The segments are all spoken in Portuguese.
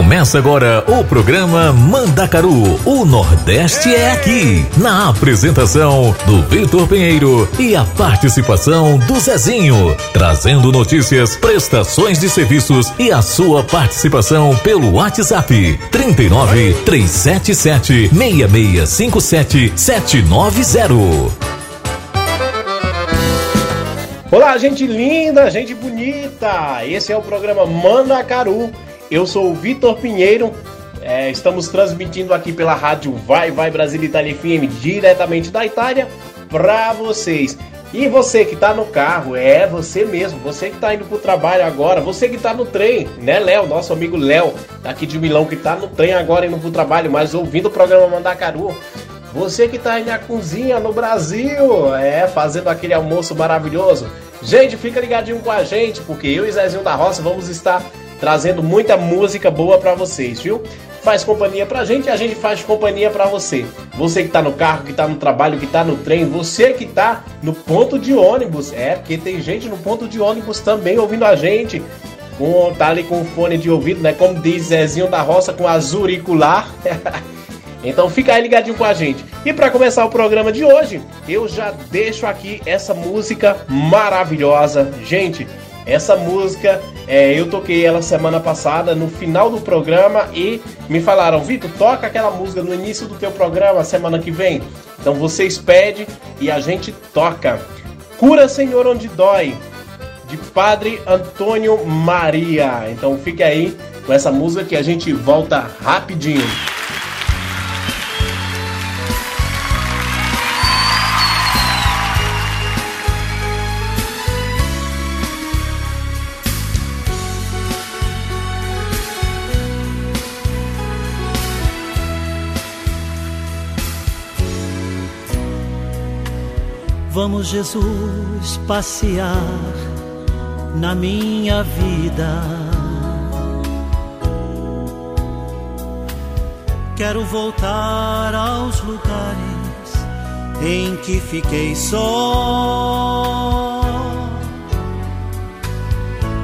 Começa agora o programa Mandacaru. O Nordeste é aqui. Na apresentação do Vitor Pinheiro e a participação do Zezinho. Trazendo notícias, prestações de serviços e a sua participação pelo WhatsApp. 39 377 6657 790. Olá, gente linda, gente bonita. Esse é o programa Mandacaru eu sou o Vitor Pinheiro. É, estamos transmitindo aqui pela rádio Vai Vai Brasil Itália FM diretamente da Itália para vocês. E você que está no carro, é você mesmo, você que está indo para o trabalho agora, você que está no trem, né, Léo, nosso amigo Léo, daqui de Milão, que está no trem agora indo para o trabalho, mas ouvindo o programa Mandacaru. Você que está aí na cozinha no Brasil, é, fazendo aquele almoço maravilhoso. Gente, fica ligadinho com a gente, porque eu e Zezinho da Roça vamos estar trazendo muita música boa para vocês, viu? Faz companhia pra gente e a gente faz companhia para você. Você que tá no carro, que tá no trabalho, que tá no trem, você que tá no ponto de ônibus. É, porque tem gente no ponto de ônibus também ouvindo a gente. Com, tá ali com fone de ouvido, né? Como diz Zezinho da Roça, com azuricular. então fica aí ligadinho com a gente. E para começar o programa de hoje, eu já deixo aqui essa música maravilhosa. Gente, essa música, é, eu toquei ela semana passada, no final do programa, e me falaram, Vitor, toca aquela música no início do teu programa, semana que vem. Então vocês pedem e a gente toca. Cura Senhor onde dói, de Padre Antônio Maria. Então fique aí com essa música que a gente volta rapidinho. Vamos, Jesus, passear na minha vida. Quero voltar aos lugares em que fiquei só.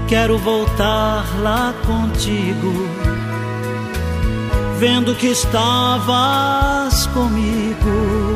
Quero voltar lá contigo, vendo que estavas comigo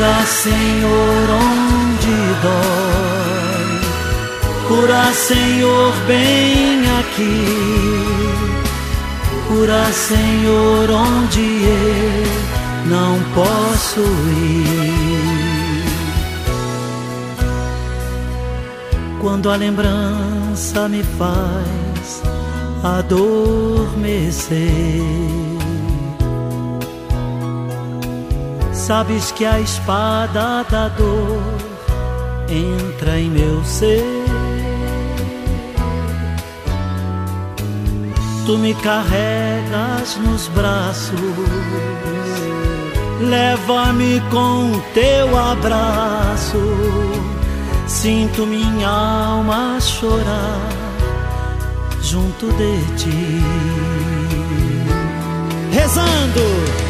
Cura, Senhor, onde dói. Cura, Senhor, bem aqui. Cura, Senhor, onde eu não posso ir. Quando a lembrança me faz adormecer Sabes que a espada da dor entra em meu ser. Tu me carregas nos braços, leva-me com teu abraço. Sinto minha alma chorar junto de ti. Rezando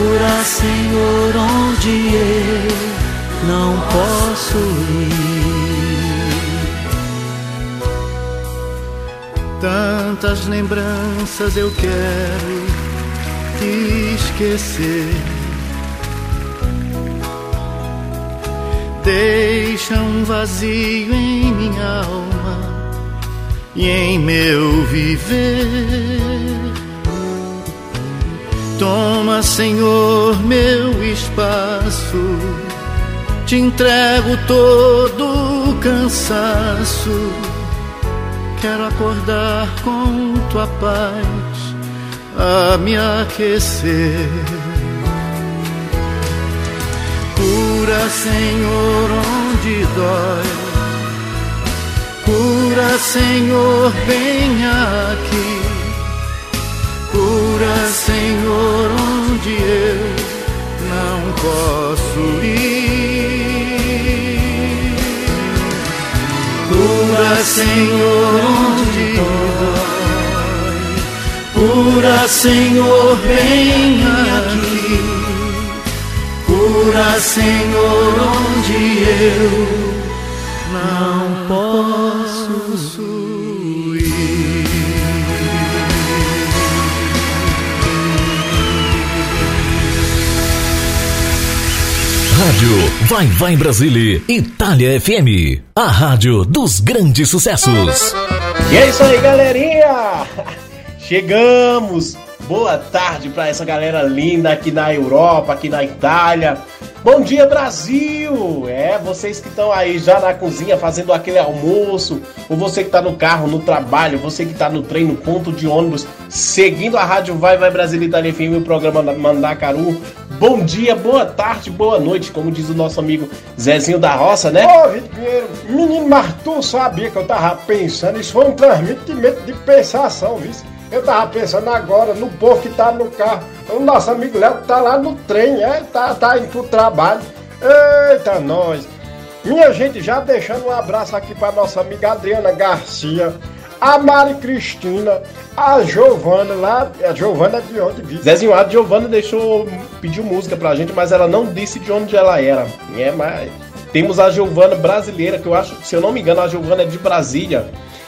Cura, Senhor, onde eu não posso ir. Tantas lembranças eu quero te esquecer. Deixa um vazio em minha alma e em meu viver Toma, Senhor, meu espaço. Te entrego todo o cansaço. Quero acordar com tua paz a me aquecer. Cura, Senhor, onde dói. Cura, Senhor, vem aqui. Cura, Senhor, onde eu não posso ir. Cura, Senhor, onde dói. Cura, Senhor, vem aqui. Cura, Senhor, onde eu não posso Vai Vai Brasília, Itália FM, a rádio dos grandes sucessos. E é isso aí, galerinha! Chegamos! Boa tarde para essa galera linda aqui na Europa, aqui na Itália. Bom dia, Brasil! É, vocês que estão aí já na cozinha fazendo aquele almoço, ou você que está no carro, no trabalho, você que está no trem, no ponto de ônibus, seguindo a rádio Vai Vai Brasil Itália FM, o programa Mandacaru, Bom dia, boa tarde, boa noite, como diz o nosso amigo Zezinho da Roça, né? Ô, Vitor Pinheiro, menino, mas tu sabia que eu tava pensando, isso foi um transmitimento de pensação, viu? Eu tava pensando agora no povo que tá no carro. O nosso amigo Léo tá lá no trem, é? Tá, tá indo pro trabalho. Eita, nós! Minha gente, já deixando um abraço aqui pra nossa amiga Adriana Garcia a Mari Cristina, a Giovana lá. A Giovana é de onde vive? Zezinho, a Giovana deixou. pediu música pra gente, mas ela não disse de onde ela era. É, mas. Temos a Giovana brasileira, que eu acho, se eu não me engano, a Giovana é de Brasília.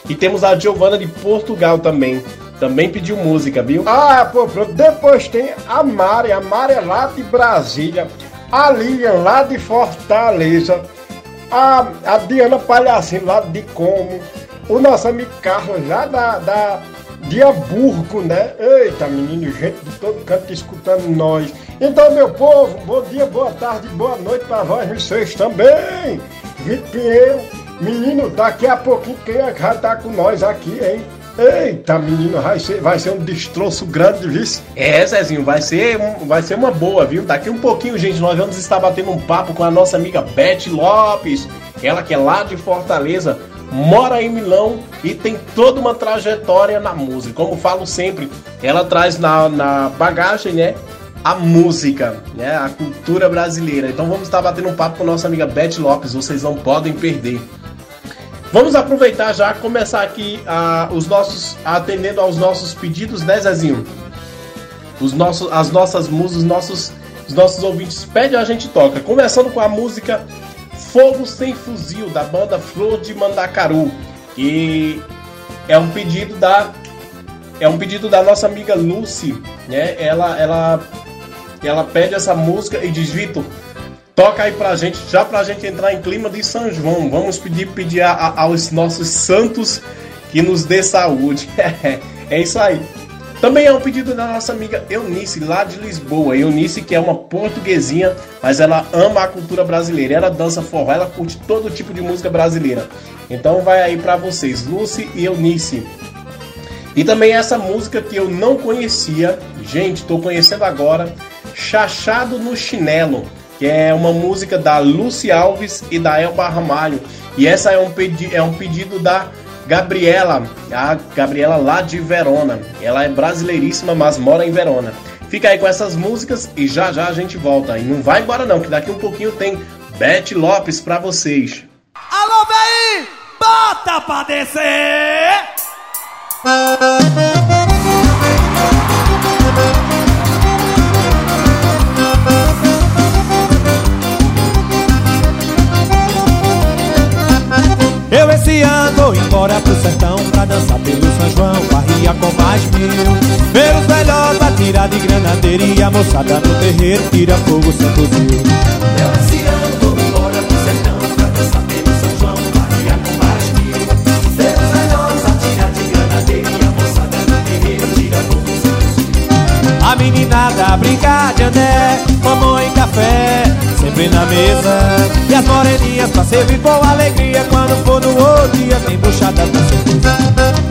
E temos a Giovana de Portugal também. Também pediu música, viu? Ah, pô, pronto. Depois tem a Mari, a Mari é lá de Brasília. A Lilian lá de Fortaleza. A, a Diana Palhacinho lá de Como o nosso amigo Carlos lá da, da de Hamburgo, né? Eita, menino, gente de todo canto escutando nós. Então, meu povo, bom dia, boa tarde, boa noite para vós vocês também. Vitor Pinheiro, menino, daqui a pouquinho quem é que vai estar com nós aqui, hein? Eita, menino, vai ser, vai ser um destroço grande, viu? É, Zezinho, vai ser, vai ser uma boa, viu? Daqui um pouquinho, gente, nós vamos estar batendo um papo com a nossa amiga Beth Lopes, ela que é lá de Fortaleza mora em Milão e tem toda uma trajetória na música. Como falo sempre, ela traz na, na bagagem, né? A música, né? A cultura brasileira. Então vamos estar batendo um papo com nossa amiga Beth Lopes, vocês não podem perder. Vamos aproveitar já começar aqui os nossos atendendo aos nossos pedidos, né, Zezinho? Os nossos, as nossas músicas, os nossos, os nossos ouvintes pedem a gente toca. Começando com a música Fogo Sem Fuzil, da banda Flor de Mandacaru. Que é um pedido da. É um pedido da nossa amiga Lucy, né? Ela, ela, ela pede essa música e diz, Vitor, toca aí pra gente, já pra gente entrar em clima de São João. Vamos pedir, pedir a, a, aos nossos santos que nos dê saúde. é isso aí. Também é um pedido da nossa amiga Eunice, lá de Lisboa. Eunice, que é uma portuguesinha, mas ela ama a cultura brasileira. Ela dança forró, ela curte todo tipo de música brasileira. Então vai aí para vocês, Lucy e Eunice. E também essa música que eu não conhecia, gente, estou conhecendo agora, Chachado no Chinelo, que é uma música da Lucy Alves e da Elba Ramalho. E essa é um, pedi é um pedido da Gabriela, a Gabriela lá de Verona. Ela é brasileiríssima, mas mora em Verona. Fica aí com essas músicas e já já a gente volta. E não vai embora não, que daqui um pouquinho tem Beth Lopes para vocês. Alô, véi! Bota pra descer! Eu esse ano vou embora pro sertão Pra dançar pelo São João, barria com mais mil. Ver os velhos atirar de granadeira E a moçada no terreiro tira fogo sem fuzil Eu esse ano vou embora pro sertão Pra dançar pelo São João, barria com mais mil. Ver os velhos atirar de granadeira E a moçada no terreiro tira fogo sem fuzil A meninada brincar de andé, mamãe e café, sempre na mesa. E as moreninhas pra servir com alegria, quando for no outro dia tem buchada com certeza.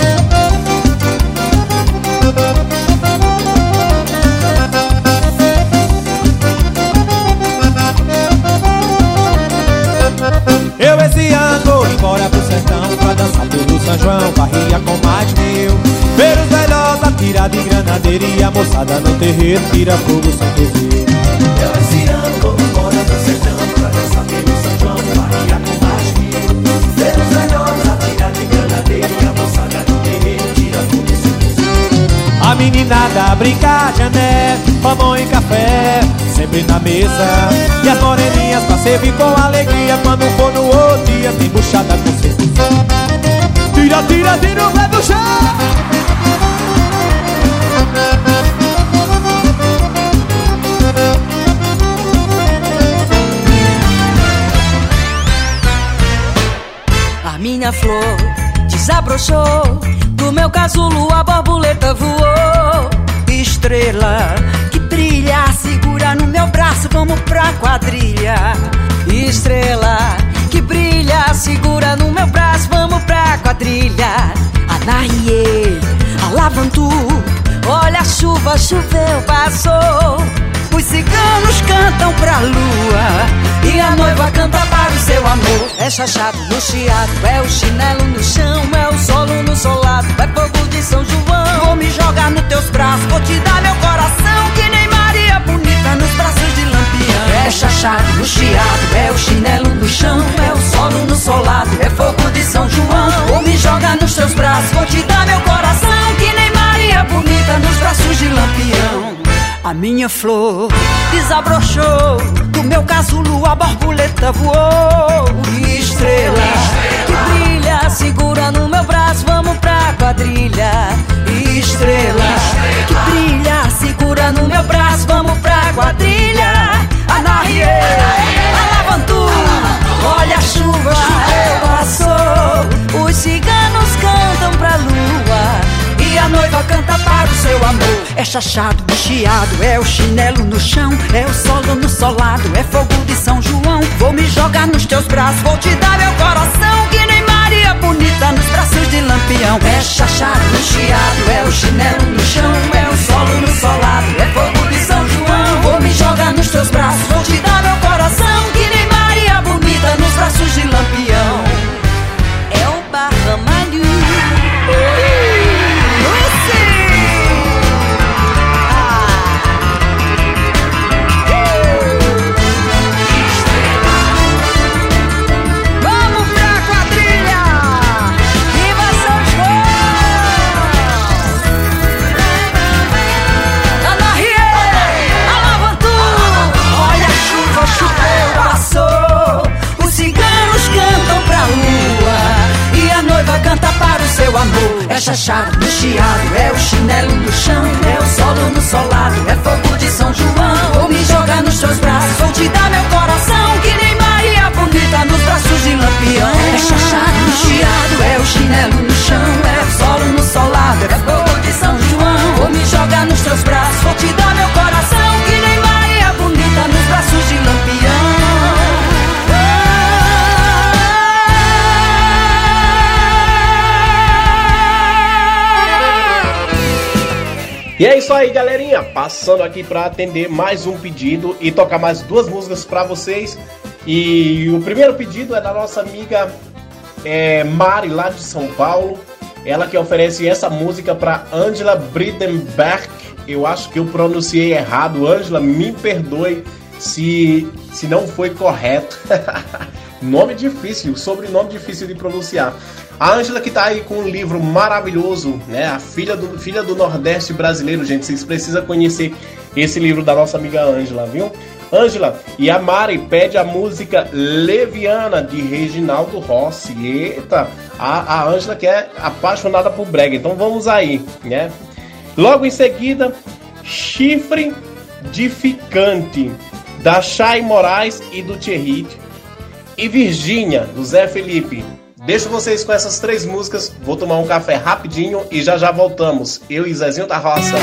Eu esse ano vou embora pro sertão Pra dançar pelo São João, barria com mais mil Ver os velhos atirar de granadeira E a moçada no terreiro tira fogo sem fuzil Eu esse ano vou A meninada brincar de ané, pão e café sempre na mesa. E as moreninhas pra servir com alegria Quando for no outro dia tem buchada com certeza. Tira, tira, tira o pé do chão minha flor desabrochou. Do meu casulo a borboleta voou. Estrela que brilha Segura no meu braço, vamos pra quadrilha. Estrela que brilha Segura no meu braço, vamos pra quadrilha. Anarie, Alavantu Olha a chuva, choveu, passou os ciganos cantam pra lua E a noiva canta para o seu amor. É chachado no chiado, é o chinelo no chão É o solo no solado, é fogo de São João. Vou me jogar nos teus braços, vou te dar meu coração Que nem Maria bonita nos braços de Lampião. É chachado no chiado, é o chinelo no chão É o solo no solado, é fogo de São João. Vou me jogar nos teus braços, vou te dar meu coração Que nem Maria bonita nos braços de Lampião a minha flor desabrochou Do meu casulo a borboleta voou. Estrela que brilha Segura no meu braço, vamos pra quadrilha. Estrela que brilha Segura no meu braço, vamos pra quadrilha. Anarie, Alavantu Olha a chuva, a noiva canta para o seu amor. É chachado, chiado, é o chinelo no chão É o solo no solado, é fogo de São João. Vou me jogar nos teus braços, vou te dar meu coração Que nem Maria bonita nos braços de Lampião. É chachado, chiado, é o chinelo no chão É o solo no solado, é fogo de São João. Vou me jogar nos teus braços, vou te dar meu coração chachado no chiado, é o chinelo no chão, é o solo no solado, é fogo de São João. Vou me jogar nos seus braços, vou te dar meu coração que nem Maria bonita nos braços de Lampião. É chachado no chiado, é o chinelo no chão, é o solo no solado, é fogo de São João. Vou me jogar nos teus braços, vou te dar E é isso aí, galerinha. Passando aqui para atender mais um pedido e tocar mais duas músicas para vocês. E o primeiro pedido é da nossa amiga é, Mari, lá de São Paulo. Ela que oferece essa música para Angela Brittenberg. Eu acho que eu pronunciei errado. Angela, me perdoe se, se não foi correto. Nome difícil, sobrenome difícil de pronunciar. A Ângela que tá aí com um livro maravilhoso, né? A filha do, filha do Nordeste brasileiro, gente. Vocês precisam conhecer esse livro da nossa amiga Ângela, viu? Ângela e a Mari pede a música Leviana de Reginaldo Rossi. Eita, a Ângela que é apaixonada por brega. Então vamos aí, né? Logo em seguida, Chifre de Ficante da Chay Moraes e do Thierry e Virgínia, do Zé Felipe. Deixo vocês com essas três músicas. Vou tomar um café rapidinho e já já voltamos. Eu e Zezinho da Roça.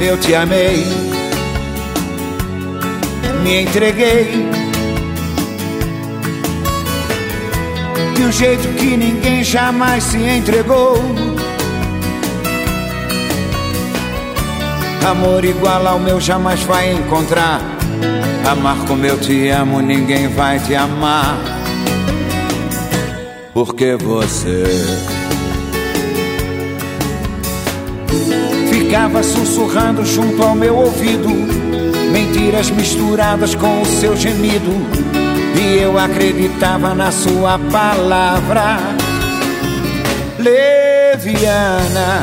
Eu te amei, me entreguei um jeito que ninguém jamais se entregou. Amor igual ao meu jamais vai encontrar. Amar como eu te amo, ninguém vai te amar. Porque você ficava sussurrando junto ao meu ouvido, mentiras misturadas com o seu gemido. E eu acreditava na sua palavra leviana.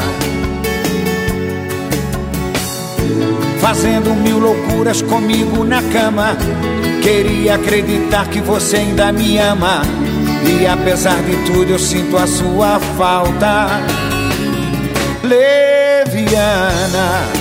Fazendo mil loucuras comigo na cama. Queria acreditar que você ainda me ama. E apesar de tudo, eu sinto a sua falta. Leviana.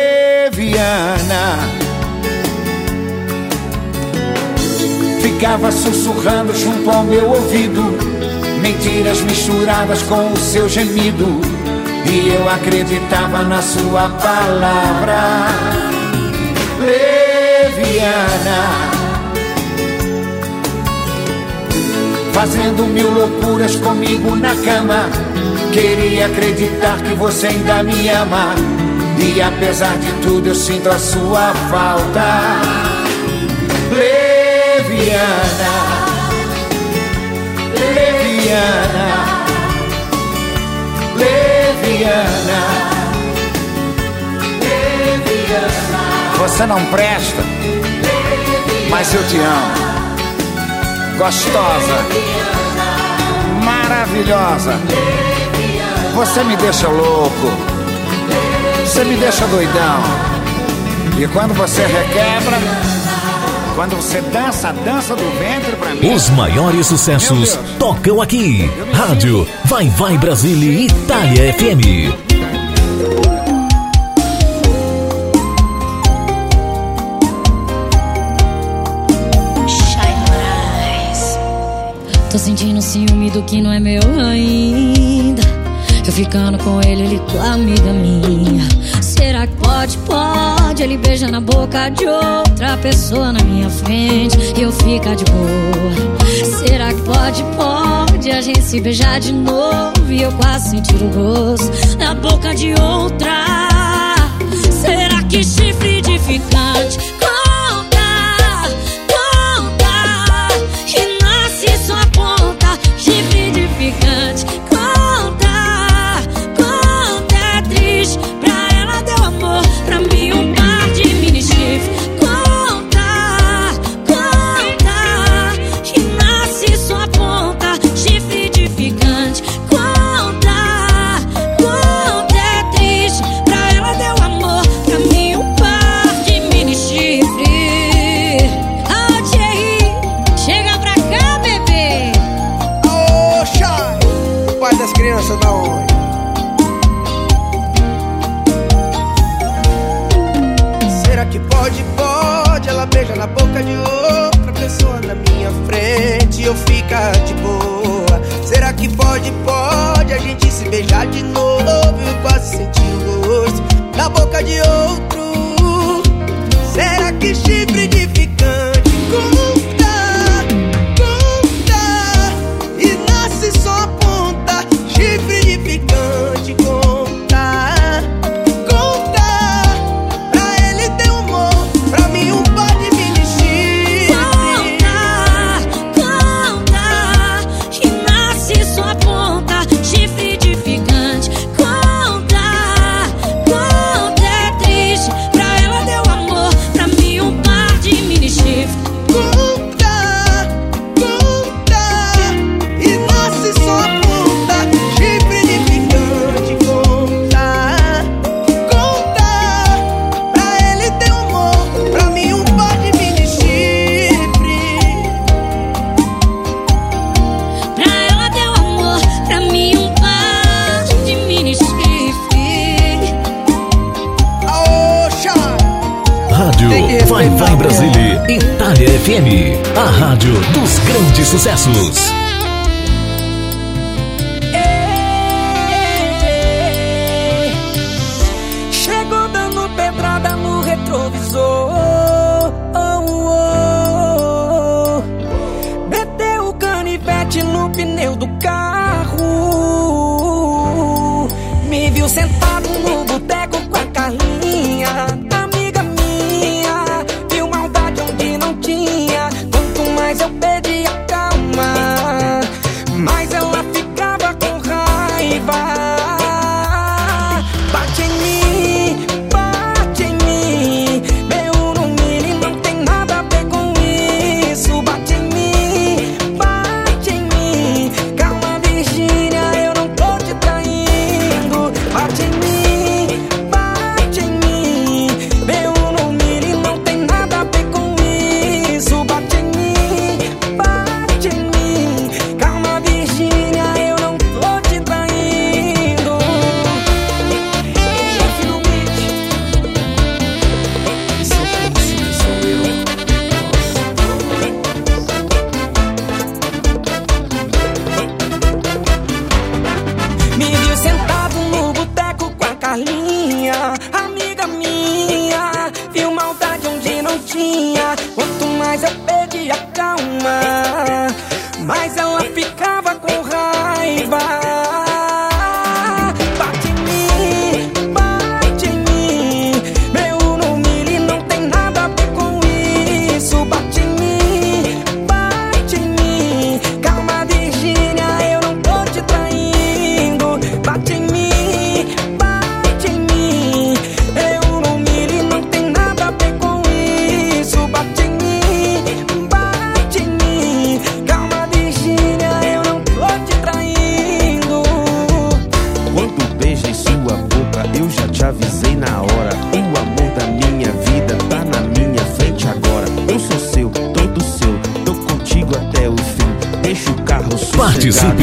Ficava sussurrando junto ao meu ouvido. Mentiras misturadas com o seu gemido. E eu acreditava na sua palavra. Leviana. Fazendo mil loucuras comigo na cama. Queria acreditar que você ainda me ama. E apesar de tudo, eu sinto a sua falta. Leviana. Leviana. Leviana. Você não presta, mas eu te amo. Gostosa, maravilhosa. Você me deixa louco. Você me deixa doidão. E quando você requebra, quando você dança a dança do ventre pra mim. Os maiores sucessos tocam aqui. Rádio Vai Vai Brasília e Itália FM. Tô sentindo ciúme do que não é meu ainda. Eu ficando com ele, ele com a amiga minha. Será que pode, pode? Ele beija na boca de outra pessoa na minha frente e eu ficar de boa. Será que pode, pode? A gente se beijar de novo e eu quase sentir o gosto na boca de outra. Será que chifre edificante conta?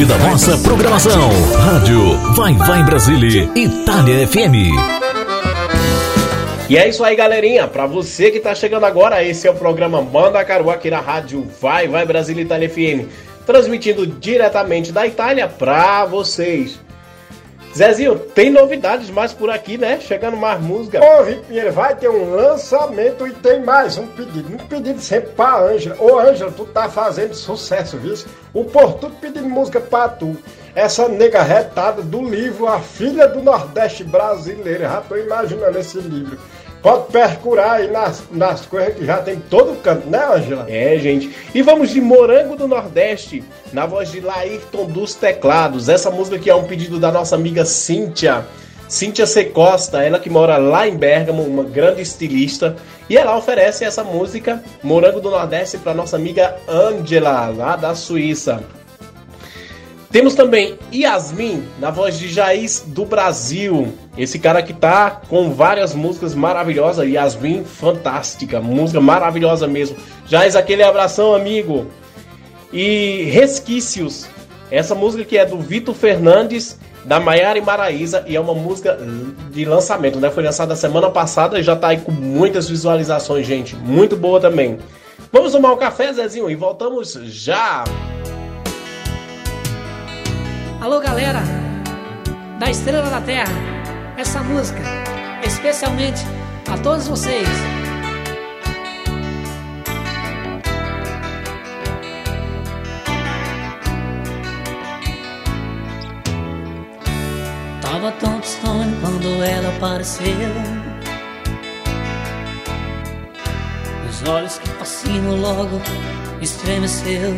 Da nossa programação. Rádio Vai Vai Brasília, Itália FM. E é isso aí, galerinha. Pra você que tá chegando agora, esse é o programa Manda Caru aqui na rádio Vai Vai Brasília Itália FM, transmitindo diretamente da Itália pra vocês. Zezinho, tem novidades mais por aqui, né? Chegando mais música. Ô, Vitor Pinheiro, vai ter um lançamento e tem mais um pedido. Um pedido sempre pra Ângela. Ô, Ângela, tu tá fazendo sucesso, viu? O por tudo pedindo música pra tu. Essa nega retada do livro A Filha do Nordeste Brasileiro. Já tô imaginando esse livro. Pode percurar aí nas, nas coisas que já tem em todo canto, né, Ângela? É, gente. E vamos de Morango do Nordeste, na voz de Laírton dos Teclados. Essa música que é um pedido da nossa amiga Cíntia. Cíntia C. Costa, ela que mora lá em Bergamo, uma grande estilista. E ela oferece essa música, Morango do Nordeste, para nossa amiga Angela, lá da Suíça. Temos também Yasmin, na voz de Jair do Brasil. Esse cara que tá com várias músicas maravilhosas. Yasmin, fantástica. Música maravilhosa mesmo. Jair, aquele abração, amigo. E Resquícios. Essa música que é do Vitor Fernandes, da Maiara e Maraísa. E é uma música de lançamento, né? Foi lançada semana passada e já tá aí com muitas visualizações, gente. Muito boa também. Vamos tomar um café, Zezinho, e voltamos já. Alô, galera da Estrela da Terra, essa música, especialmente a todos vocês. Tava tão distante quando ela apareceu. Os olhos que fascinam logo estremeceu.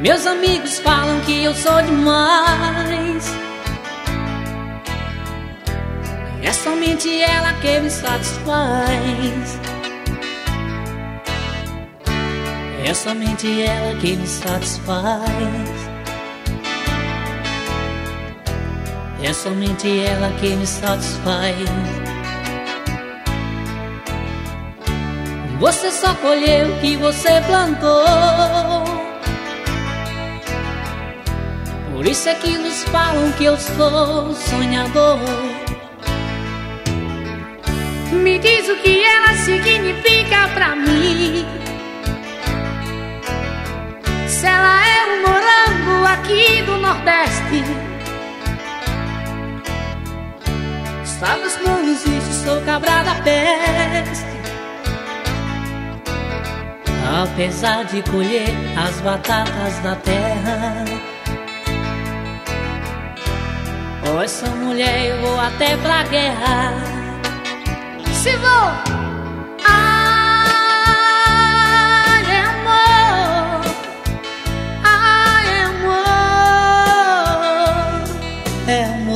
Meus amigos falam que eu sou demais. É somente ela que me satisfaz. É somente ela que me satisfaz. É somente ela que me satisfaz. Você só colheu o que você plantou. Por isso é que nos falam que eu sou sonhador. o que ela significa pra mim. Se ela é um morango aqui do Nordeste. Sabes, não existe, sou cabra da peste. Apesar de colher as batatas da terra. Oh, essa mulher eu vou até pra guerra. Se vou. Ai, amor. Ai. É amor.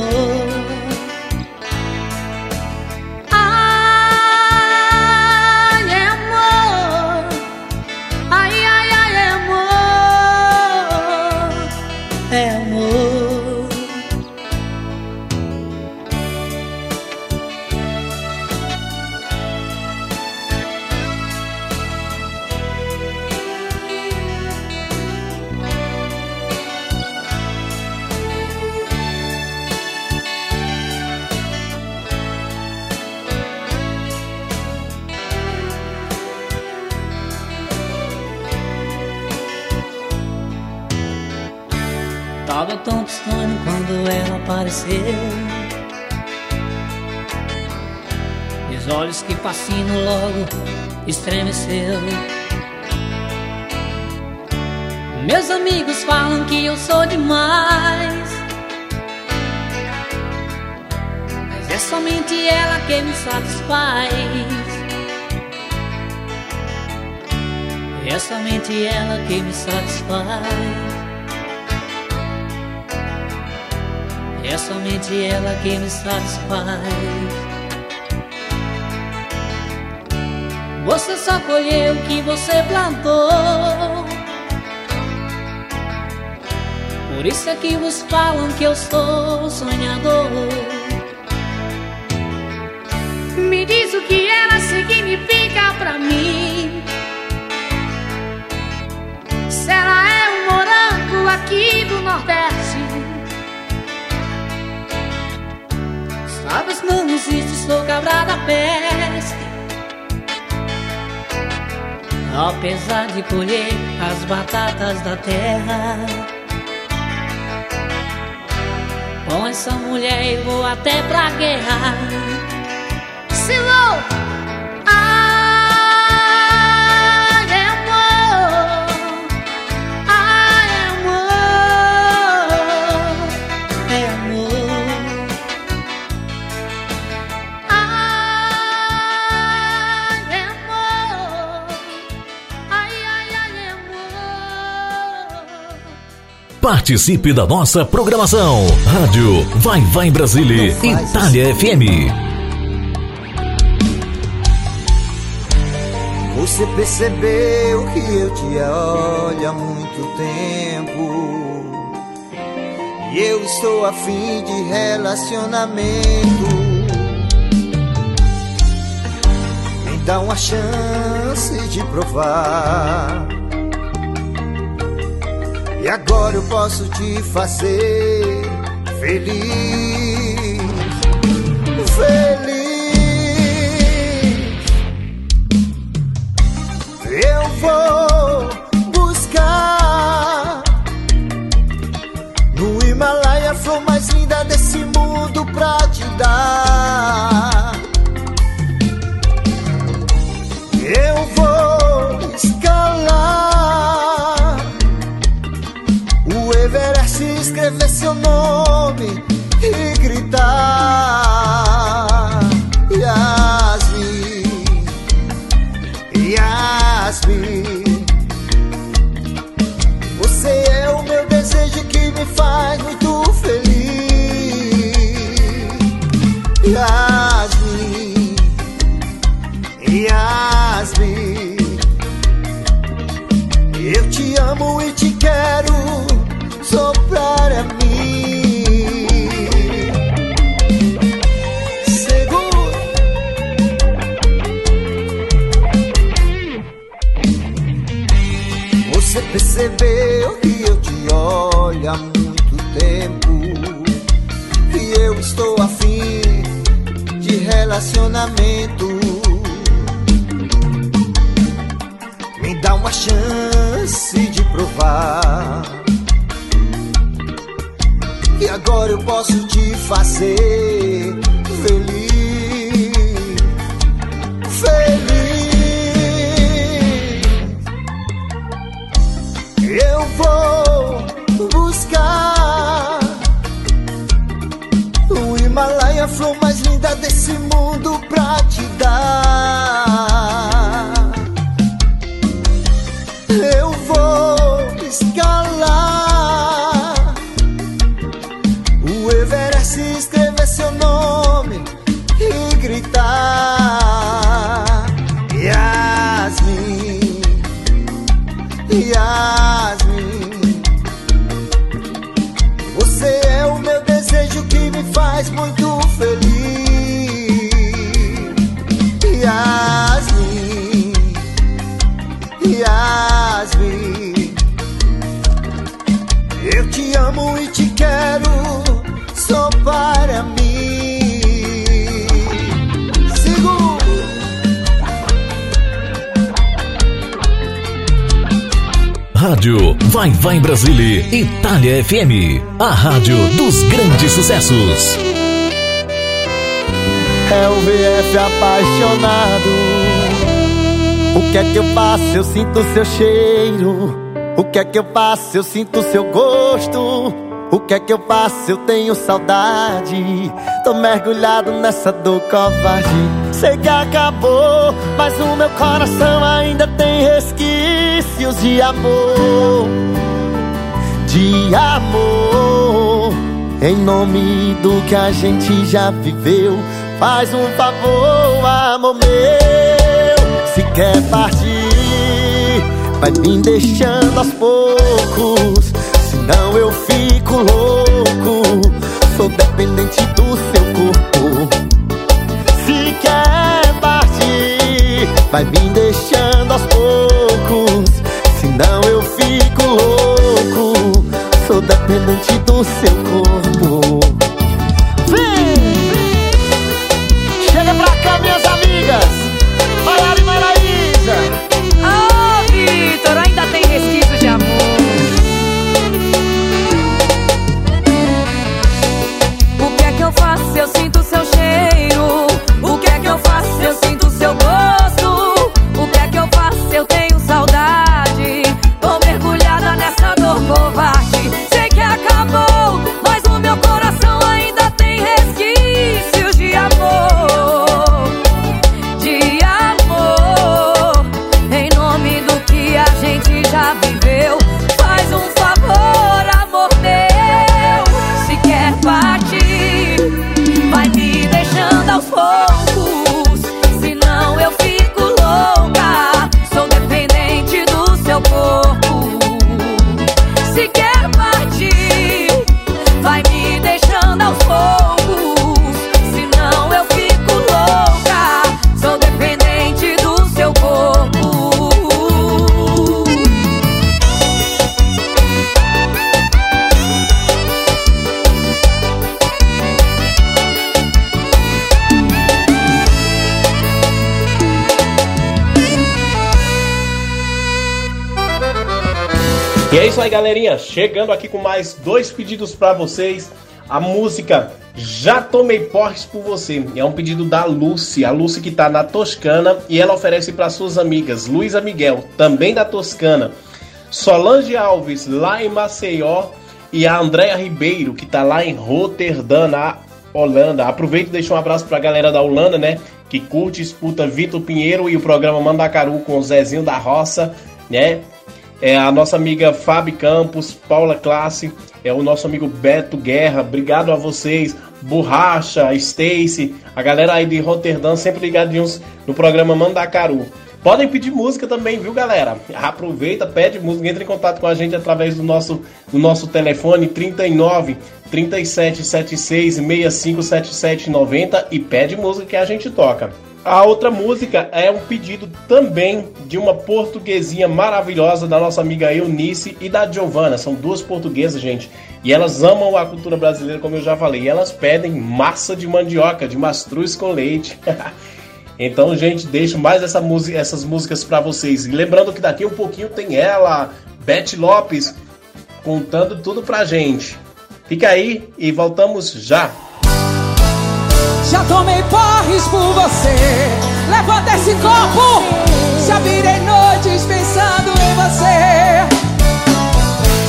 Que me satisfaz. Você só colheu o que você plantou. Por isso é que vos falam que eu sou sonhador. Me diz o que ela significa não existe, sou cabra da peste. Apesar de colher as batatas da terra, com essa mulher eu vou até pra guerra. Se Participe da nossa programação. Rádio Vai Vai Brasília, Itália FM. Você percebeu que eu te olho há muito tempo E eu estou afim de relacionamento Me dá uma chance de provar agora eu posso te fazer feliz Feliz eu vou buscar no Himalaia a flor mais linda desse mundo pra te dar. Yasmin. Eu te amo e te quero soprar a mim. Segura. Você percebeu que eu te olho há muito tempo. E eu estou afim de relacionamento Dá uma chance de provar. E agora eu posso te fazer feliz. Feliz. Eu vou buscar o Himalaia, a flor mais linda desse mundo pra te dar. Rádio Vai Vai Brasília, Itália FM, a rádio dos grandes sucessos. É o VF apaixonado. O que é que eu faço? Eu sinto seu cheiro. O que é que eu faço? Eu sinto seu gosto. O que é que eu faço? Eu tenho saudade. Tô mergulhado nessa dor covarde. Sei que acabou, mas o meu coração ainda tem resquícios de amor. De amor. Em nome do que a gente já viveu, faz um favor, amor meu. Se quer partir, vai me deixando aos poucos. Senão eu fico louco. Sou dependente do seu corpo. Vai me deixando aos poucos. Senão eu fico louco. Sou dependente do seu corpo. É isso aí, galerinha. Chegando aqui com mais dois pedidos pra vocês. A música Já Tomei Porres por Você. É um pedido da Lucy. A Lucy que tá na Toscana e ela oferece para suas amigas Luísa Miguel, também da Toscana. Solange Alves, lá em Maceió. E a Andréa Ribeiro, que tá lá em Roterdã, na Holanda. Aproveita e deixa um abraço pra galera da Holanda, né? Que curte e escuta Vitor Pinheiro e o programa Mandacaru com o Zezinho da Roça, né? É a nossa amiga Fábio Campos, Paula Classe, é o nosso amigo Beto Guerra. Obrigado a vocês, Borracha, Stacy, a galera aí de Roterdã, sempre ligadinhos no programa Mandacaru. Podem pedir música também, viu, galera? Aproveita, pede música, entre em contato com a gente através do nosso, do nosso telefone 39 37 76 65 77 90 e pede música que a gente toca. A outra música é um pedido também de uma portuguesinha maravilhosa da nossa amiga Eunice e da Giovana. São duas portuguesas, gente. E elas amam a cultura brasileira, como eu já falei. E elas pedem massa de mandioca, de mastruz com leite. Então, gente, deixo mais essa essas músicas pra vocês. E lembrando que daqui um pouquinho tem ela, Beth Lopes, contando tudo pra gente. Fica aí e voltamos já. Já tomei porres por você. Levanta esse copo. Já virei noites pensando em você.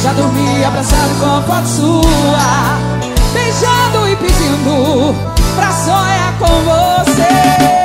Já dormi abraçado com a foto sua. Beijando e pedindo pra sonhar com você.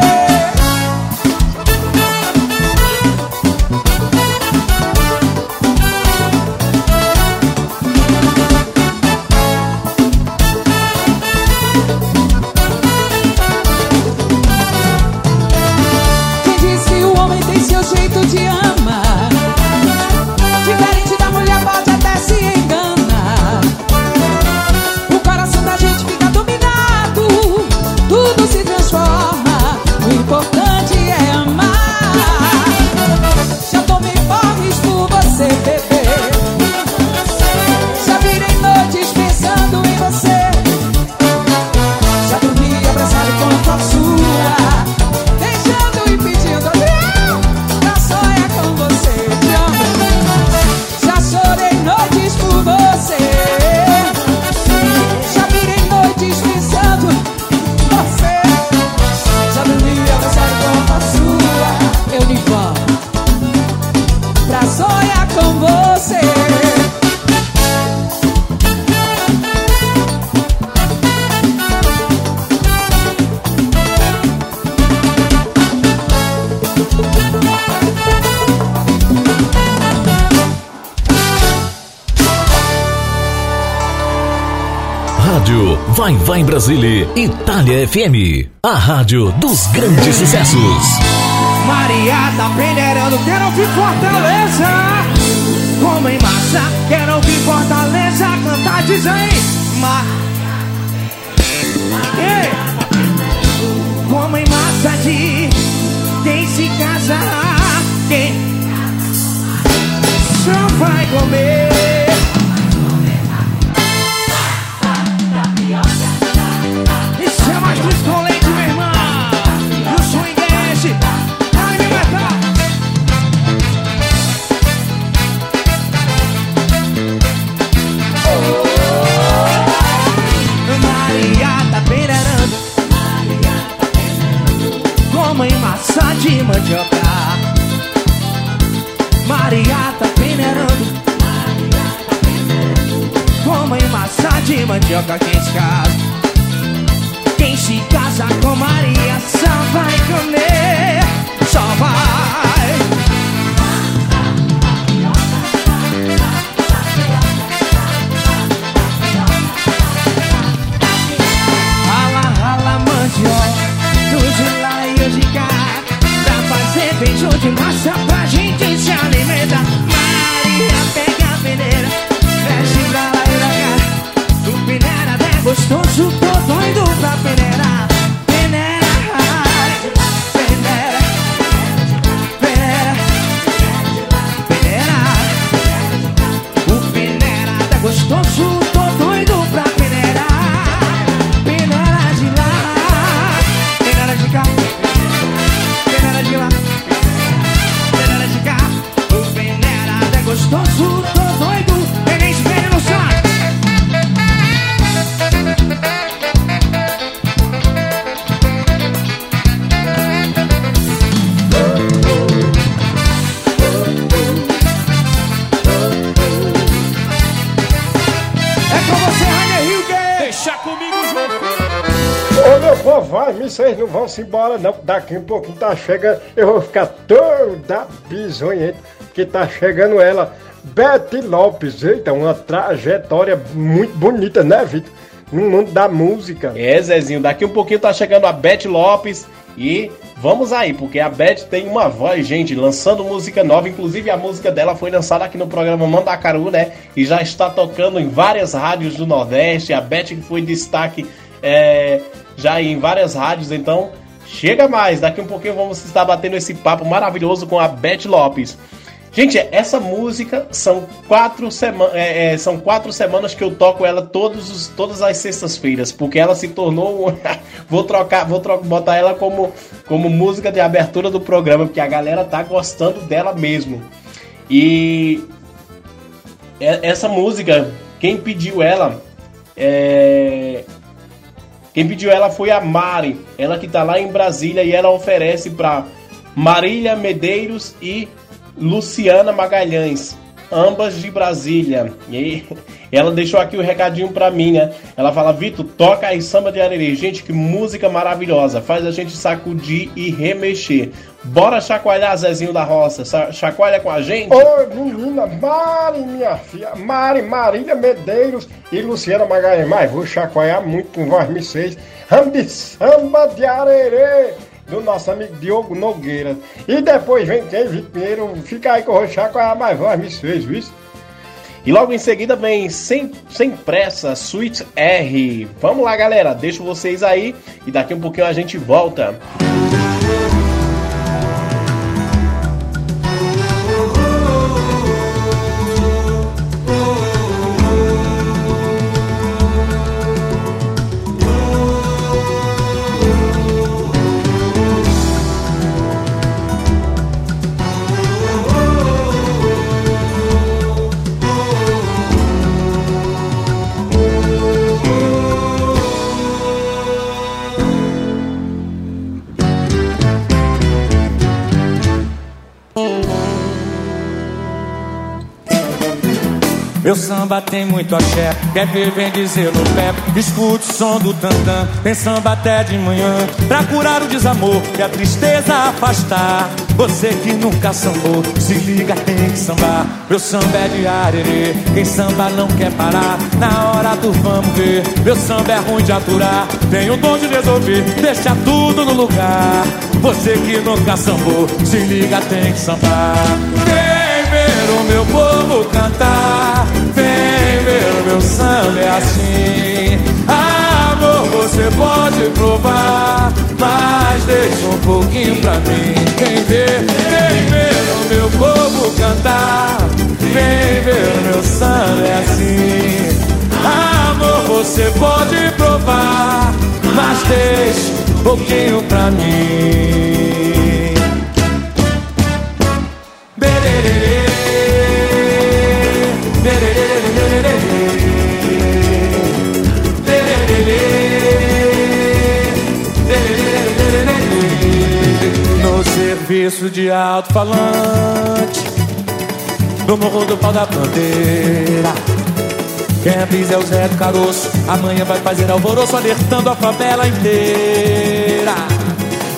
Vai Vai Brasília, Itália FM. A rádio dos grandes sucessos. Maria tá peneirando, quero ouvir Fortaleza Como em massa, quero ouvir Fortaleza Cantar dizem Ma... Ei! Como em massa de Quem se casar Quem Só vai comer vão se embora não, daqui um pouquinho tá chegando, eu vou ficar toda bisonhenta, que tá chegando ela, Beth Lopes, eita, uma trajetória muito bonita, né, Vitor? No mundo da música. É, Zezinho, daqui um pouquinho tá chegando a Beth Lopes e vamos aí, porque a Beth tem uma voz, gente, lançando música nova, inclusive a música dela foi lançada aqui no programa Mandacaru, né? E já está tocando em várias rádios do Nordeste, a Beth que foi destaque é, já em várias rádios, então chega mais, daqui um pouquinho vamos estar batendo esse papo maravilhoso com a Beth Lopes. Gente, essa música são quatro, sema é, é, são quatro semanas que eu toco ela todos os, todas as sextas-feiras, porque ela se tornou. vou trocar, vou tro botar ela como, como música de abertura do programa, porque a galera tá gostando dela mesmo. E essa música, quem pediu ela é, quem pediu ela foi a Mari, ela que tá lá em Brasília e ela oferece para Marília Medeiros e Luciana Magalhães, ambas de Brasília. E ela deixou aqui o recadinho pra mim, né? Ela fala: Vitor, toca aí samba de arerê. Gente, que música maravilhosa. Faz a gente sacudir e remexer. Bora chacoalhar, Zezinho da Roça. Chacoalha com a gente? Oi, menina, Mari, minha filha. Mari, Marília Medeiros e Luciana Magalhães. Mas vou chacoalhar muito com seis. Rambi samba de arerê do nosso amigo Diogo Nogueira. E depois vem quem, Vitor Pinheiro. Fica aí que eu vou chacoalhar mais voz me seis, viu? E logo em seguida vem Sem, Sem Pressa, Suite R. Vamos lá, galera. Deixo vocês aí e daqui um pouquinho a gente volta. Meu samba tem muito axé, quer ver, vem dizer no pé. Escute o som do tantã, tem samba até de manhã. Pra curar o desamor e a tristeza afastar. Você que nunca sambou, se liga, tem que sambar. Meu samba é de arerê, quem samba não quer parar. Na hora do vamos ver, meu samba é ruim de aturar. Tem o dom de resolver, deixa tudo no lugar. Você que nunca sambou, se liga, tem que sambar. Vem ver o meu povo cantar. Meu samba é assim. Amor, você pode provar, mas deixa um pouquinho pra mim. Vem ver, vem ver o meu povo cantar. Vem ver o meu samba é assim. Amor, você pode provar, mas deixa um pouquinho pra mim. Bererê, serviço de alto-falante No morro do pau da bandeira. Quem avisa é o Zé do Caroço. Amanhã vai fazer alvoroço Alertando a favela inteira.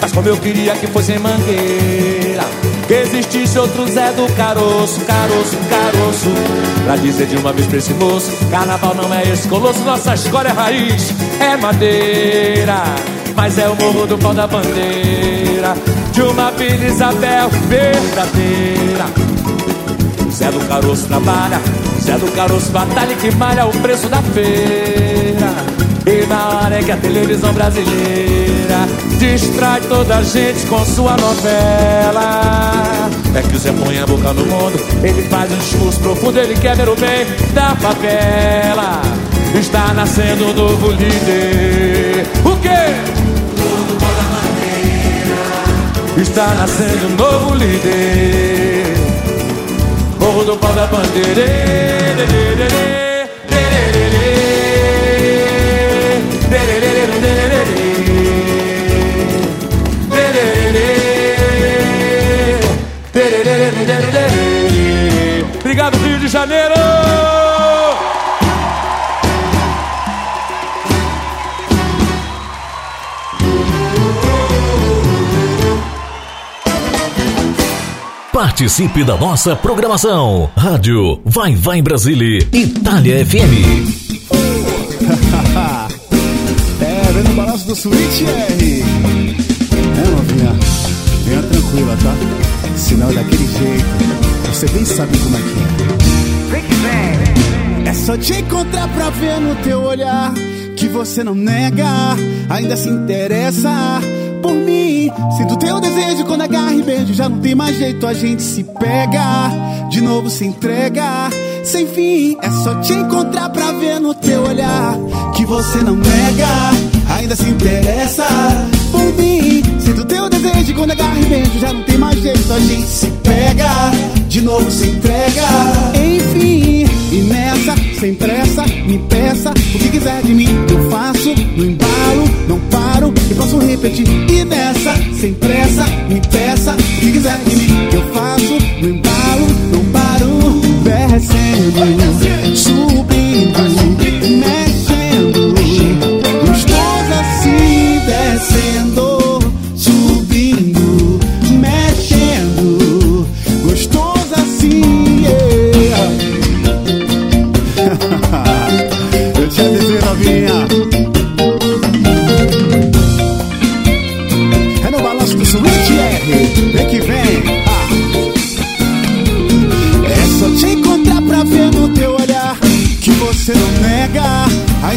Mas como eu queria que fosse em Mangueira Que existisse outro Zé do Caroço Caroço, caroço. Pra dizer de uma vez pra esse moço Carnaval não é esse colosso Nossa escola é raiz, é madeira. Mas é o morro do pau da bandeira De uma Vila Isabel verdadeira Zé do Caroço trabalha, Zé do Caroço batalha que malha o preço da feira. E na hora é que a televisão brasileira distrai toda a gente com sua novela. É que o Zé põe a boca no mundo, ele faz um discurso profundo, ele quer ver o bem da favela. Está nascendo um novo líder. O quê? Está nascendo um novo líder. Morro do pau da bandeira. Obrigado, Rio de Janeiro! Participe da nossa programação. Rádio Vai Vai Brasília, Itália FM. é, vem no balanço do Switch R. É, novinha, venha tranquila, tá? Sinal é daquele jeito, você bem sabe como é que é. É só te encontrar pra ver no teu olhar que você não nega, ainda se interessa por mim. Sinto teu desejo quando agarra e beijo. Já não tem mais jeito, a gente se pega. De novo se entrega. Sem fim, é só te encontrar pra ver no teu olhar. Que você não nega, ainda se interessa por mim. Sinto teu desejo quando agarra e beijo. Já não tem mais jeito, a gente se pega. De novo se entrega. Enfim, e nessa, sem pressa, me peça o que quiser de mim. Eu faço no embalo, não paro e posso repetir. E nessa, sem pressa, me peça o que quiser de mim. Eu faço no embalo,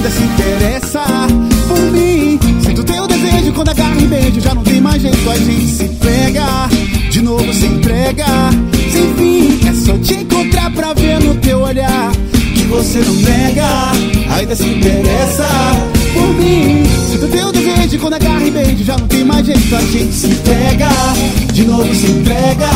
ainda se interessa por mim. Sinto teu desejo quando agarra e beijo. Já não tem mais jeito, a gente se pega. De novo se entrega. Sem fim, é só te encontrar pra ver no teu olhar que você não nega, ainda se interessa por mim. Sinto teu desejo quando agarra e beijo. Já não tem mais jeito, a gente se pega. De novo se entrega.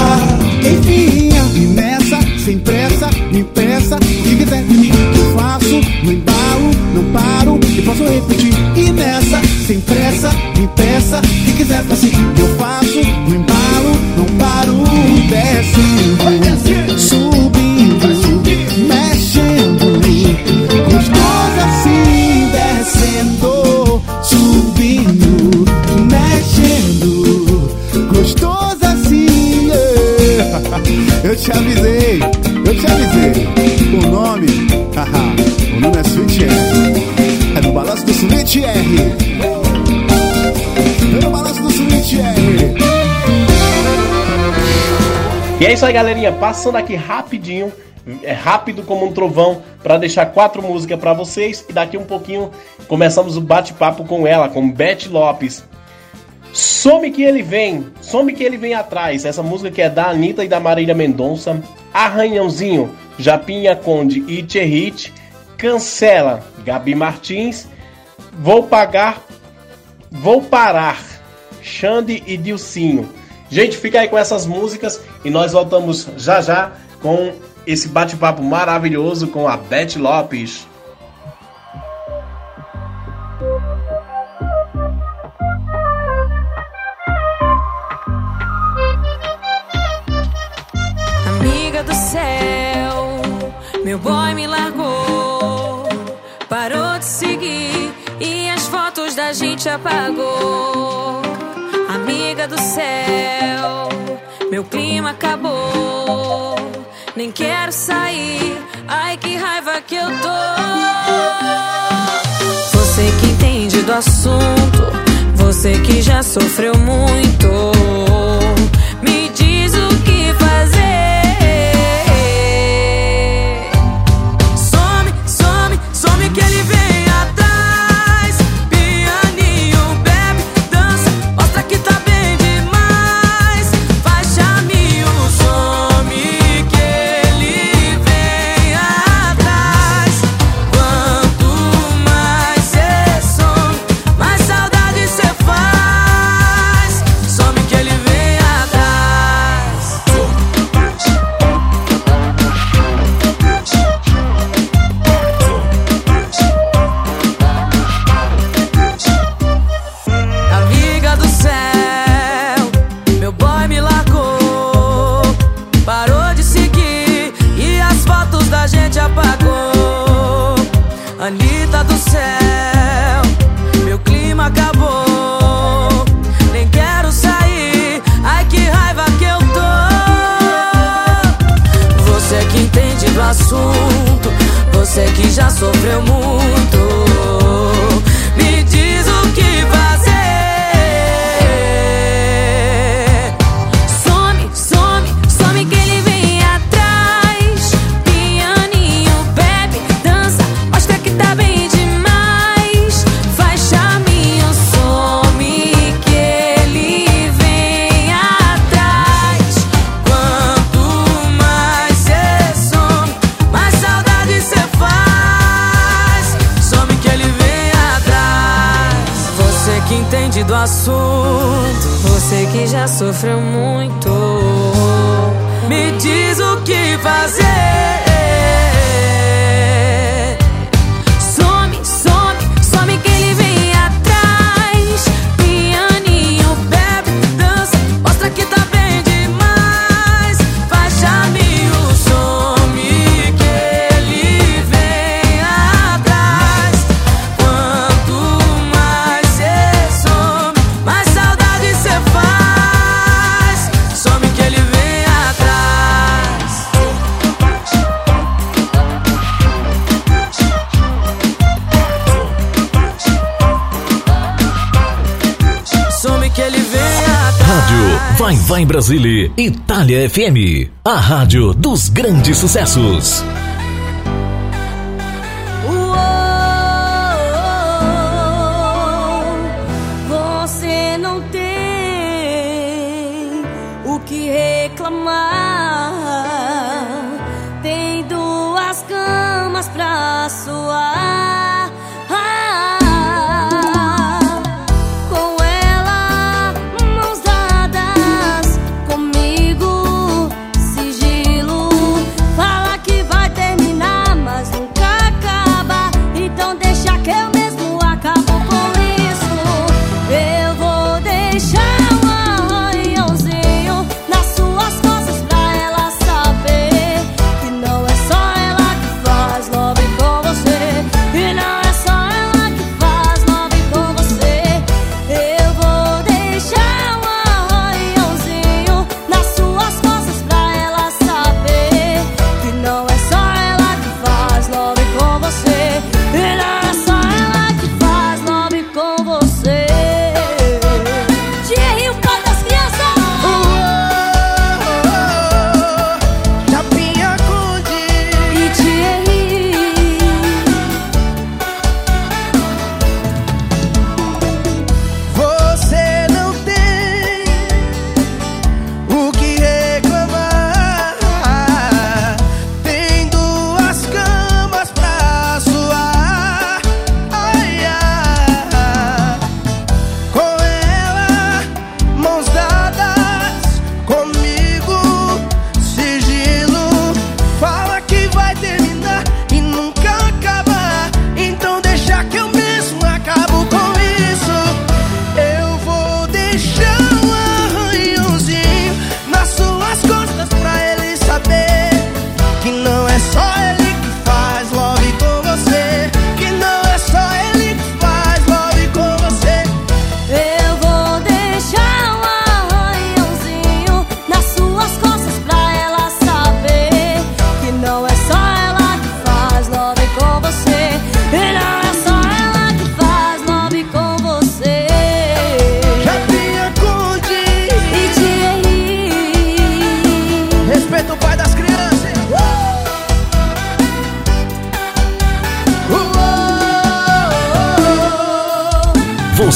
Enfim, e nessa, sem pressa, me peça o que quiser de mim. Eu faço no embalo, não paro e posso repetir. E nessa, sem pressa, me peça que quiser assim. Eu faço no embalo, não paro, descendo, subindo, mexendo. Gostoso assim, descendo, subindo, mexendo. Gostoso assim. Eu te avisei, eu te avisei. O nome, é isso aí, galerinha. Passando aqui rapidinho, é rápido como um trovão, para deixar quatro músicas para vocês. E daqui um pouquinho começamos o bate-papo com ela, com Beth Lopes. Some que ele vem, some que ele vem atrás. Essa música que é da Anitta e da Marília Mendonça. Arranhãozinho, Japinha Conde e Tcherrit. Cancela, Gabi Martins. Vou pagar, vou parar, Xande e Dilcinho. Gente, fica aí com essas músicas e nós voltamos já já com esse bate-papo maravilhoso com a Beth Lopes. Amiga do céu, meu boy me largou. Parou de seguir e as fotos da gente apagou. Amiga do céu, meu clima acabou. Nem quero sair, ai que raiva que eu tô. Você que entende do assunto, você que já sofreu muito. a rádio dos grandes sucessos.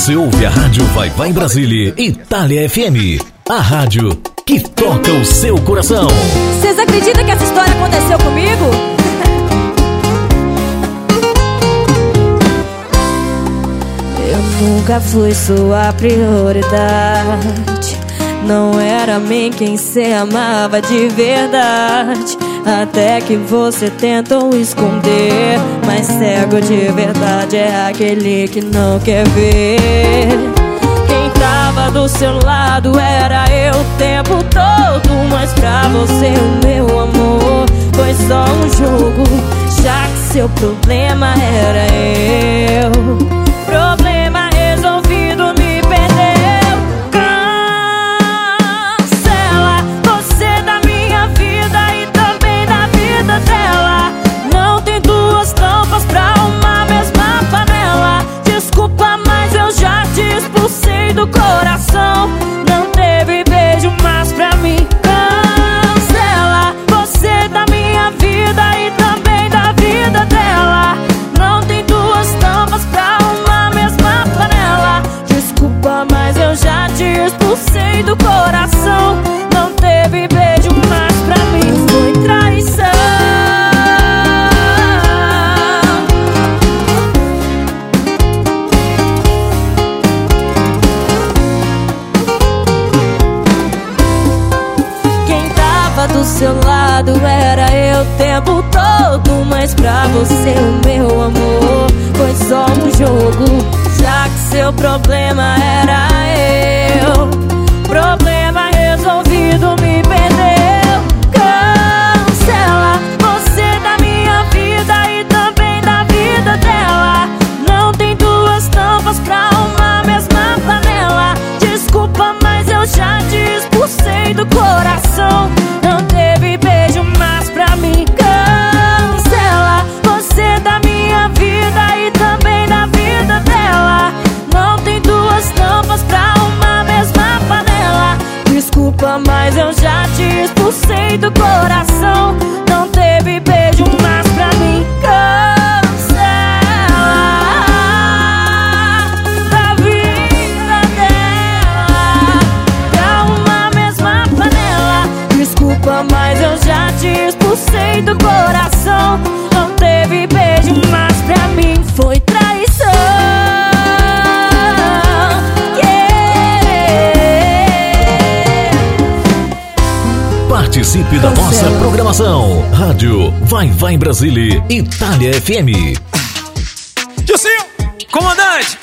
Você ouve a Rádio Vai Vai em Brasília, Itália FM. A rádio que toca o seu coração. Vocês acreditam que essa história aconteceu comigo? Eu nunca fui sua prioridade. Não era mim quem se amava de verdade. Até que você tentou esconder mas cego de verdade é aquele que não quer ver. Quem tava do seu lado era eu o tempo todo. Mas pra você, o meu amor, foi só um jogo. Já que seu problema era eu. coração. Mas pra você, o meu amor foi só um jogo. Já que seu problema era eu, problema resolvido me perdeu. Cancela você da minha vida e também da vida dela. Não tem duas tampas pra uma mesma panela. Desculpa, mas eu já te expulsei do coração. Mas eu já te expulsei do coração. Não teve beijo mais pra mim. Cancela da vida dela. Pra uma mesma panela. Desculpa, mas eu já te expulsei do coração. Participe da nossa programação. Rádio Vai Vai Brasília, Itália FM. Gilcinho, comandante!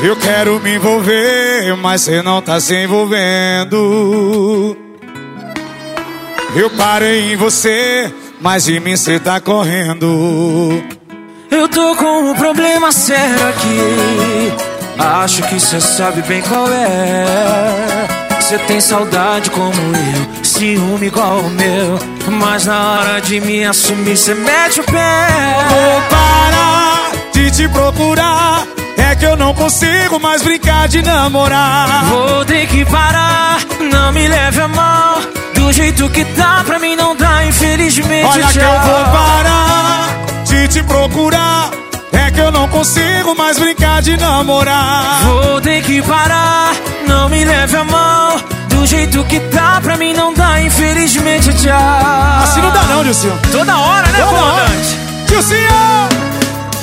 Eu quero me envolver, mas você não tá se envolvendo. Eu parei em você, mas de mim você tá correndo. Eu tô com um problema sério aqui. Acho que cê sabe bem qual é. Cê tem saudade como eu, ciúme igual o meu. Mas na hora de me assumir, cê mete o pé. Vou parar de te procurar. É que eu não consigo mais brincar de namorar. Vou ter que parar, não me leve a mal. Do jeito que tá, pra mim não dá, infelizmente. Olha que tchau. eu vou parar de te procurar. Que eu não consigo mais brincar de namorar. Vou ter que parar, não me leve a mal. Do jeito que tá, pra mim não dá, infelizmente, tchau. Assim não dá não, Dilcinho. Toda hora, né, Toda hora. comandante? Dilcinho!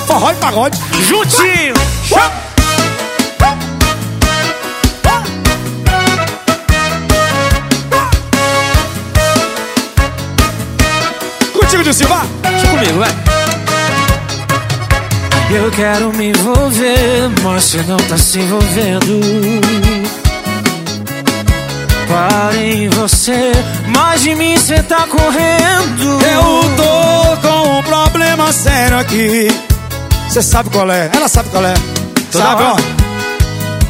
Forró e pagode. Juntinho! Contigo, Dilcinho, vá! Deixa comigo, vai. Eu quero me envolver, mas você não tá se envolvendo. Parei em você, mas de mim você tá correndo. Eu tô com um problema sério aqui. Você sabe qual é? Ela sabe qual é. Toda sabe, ó.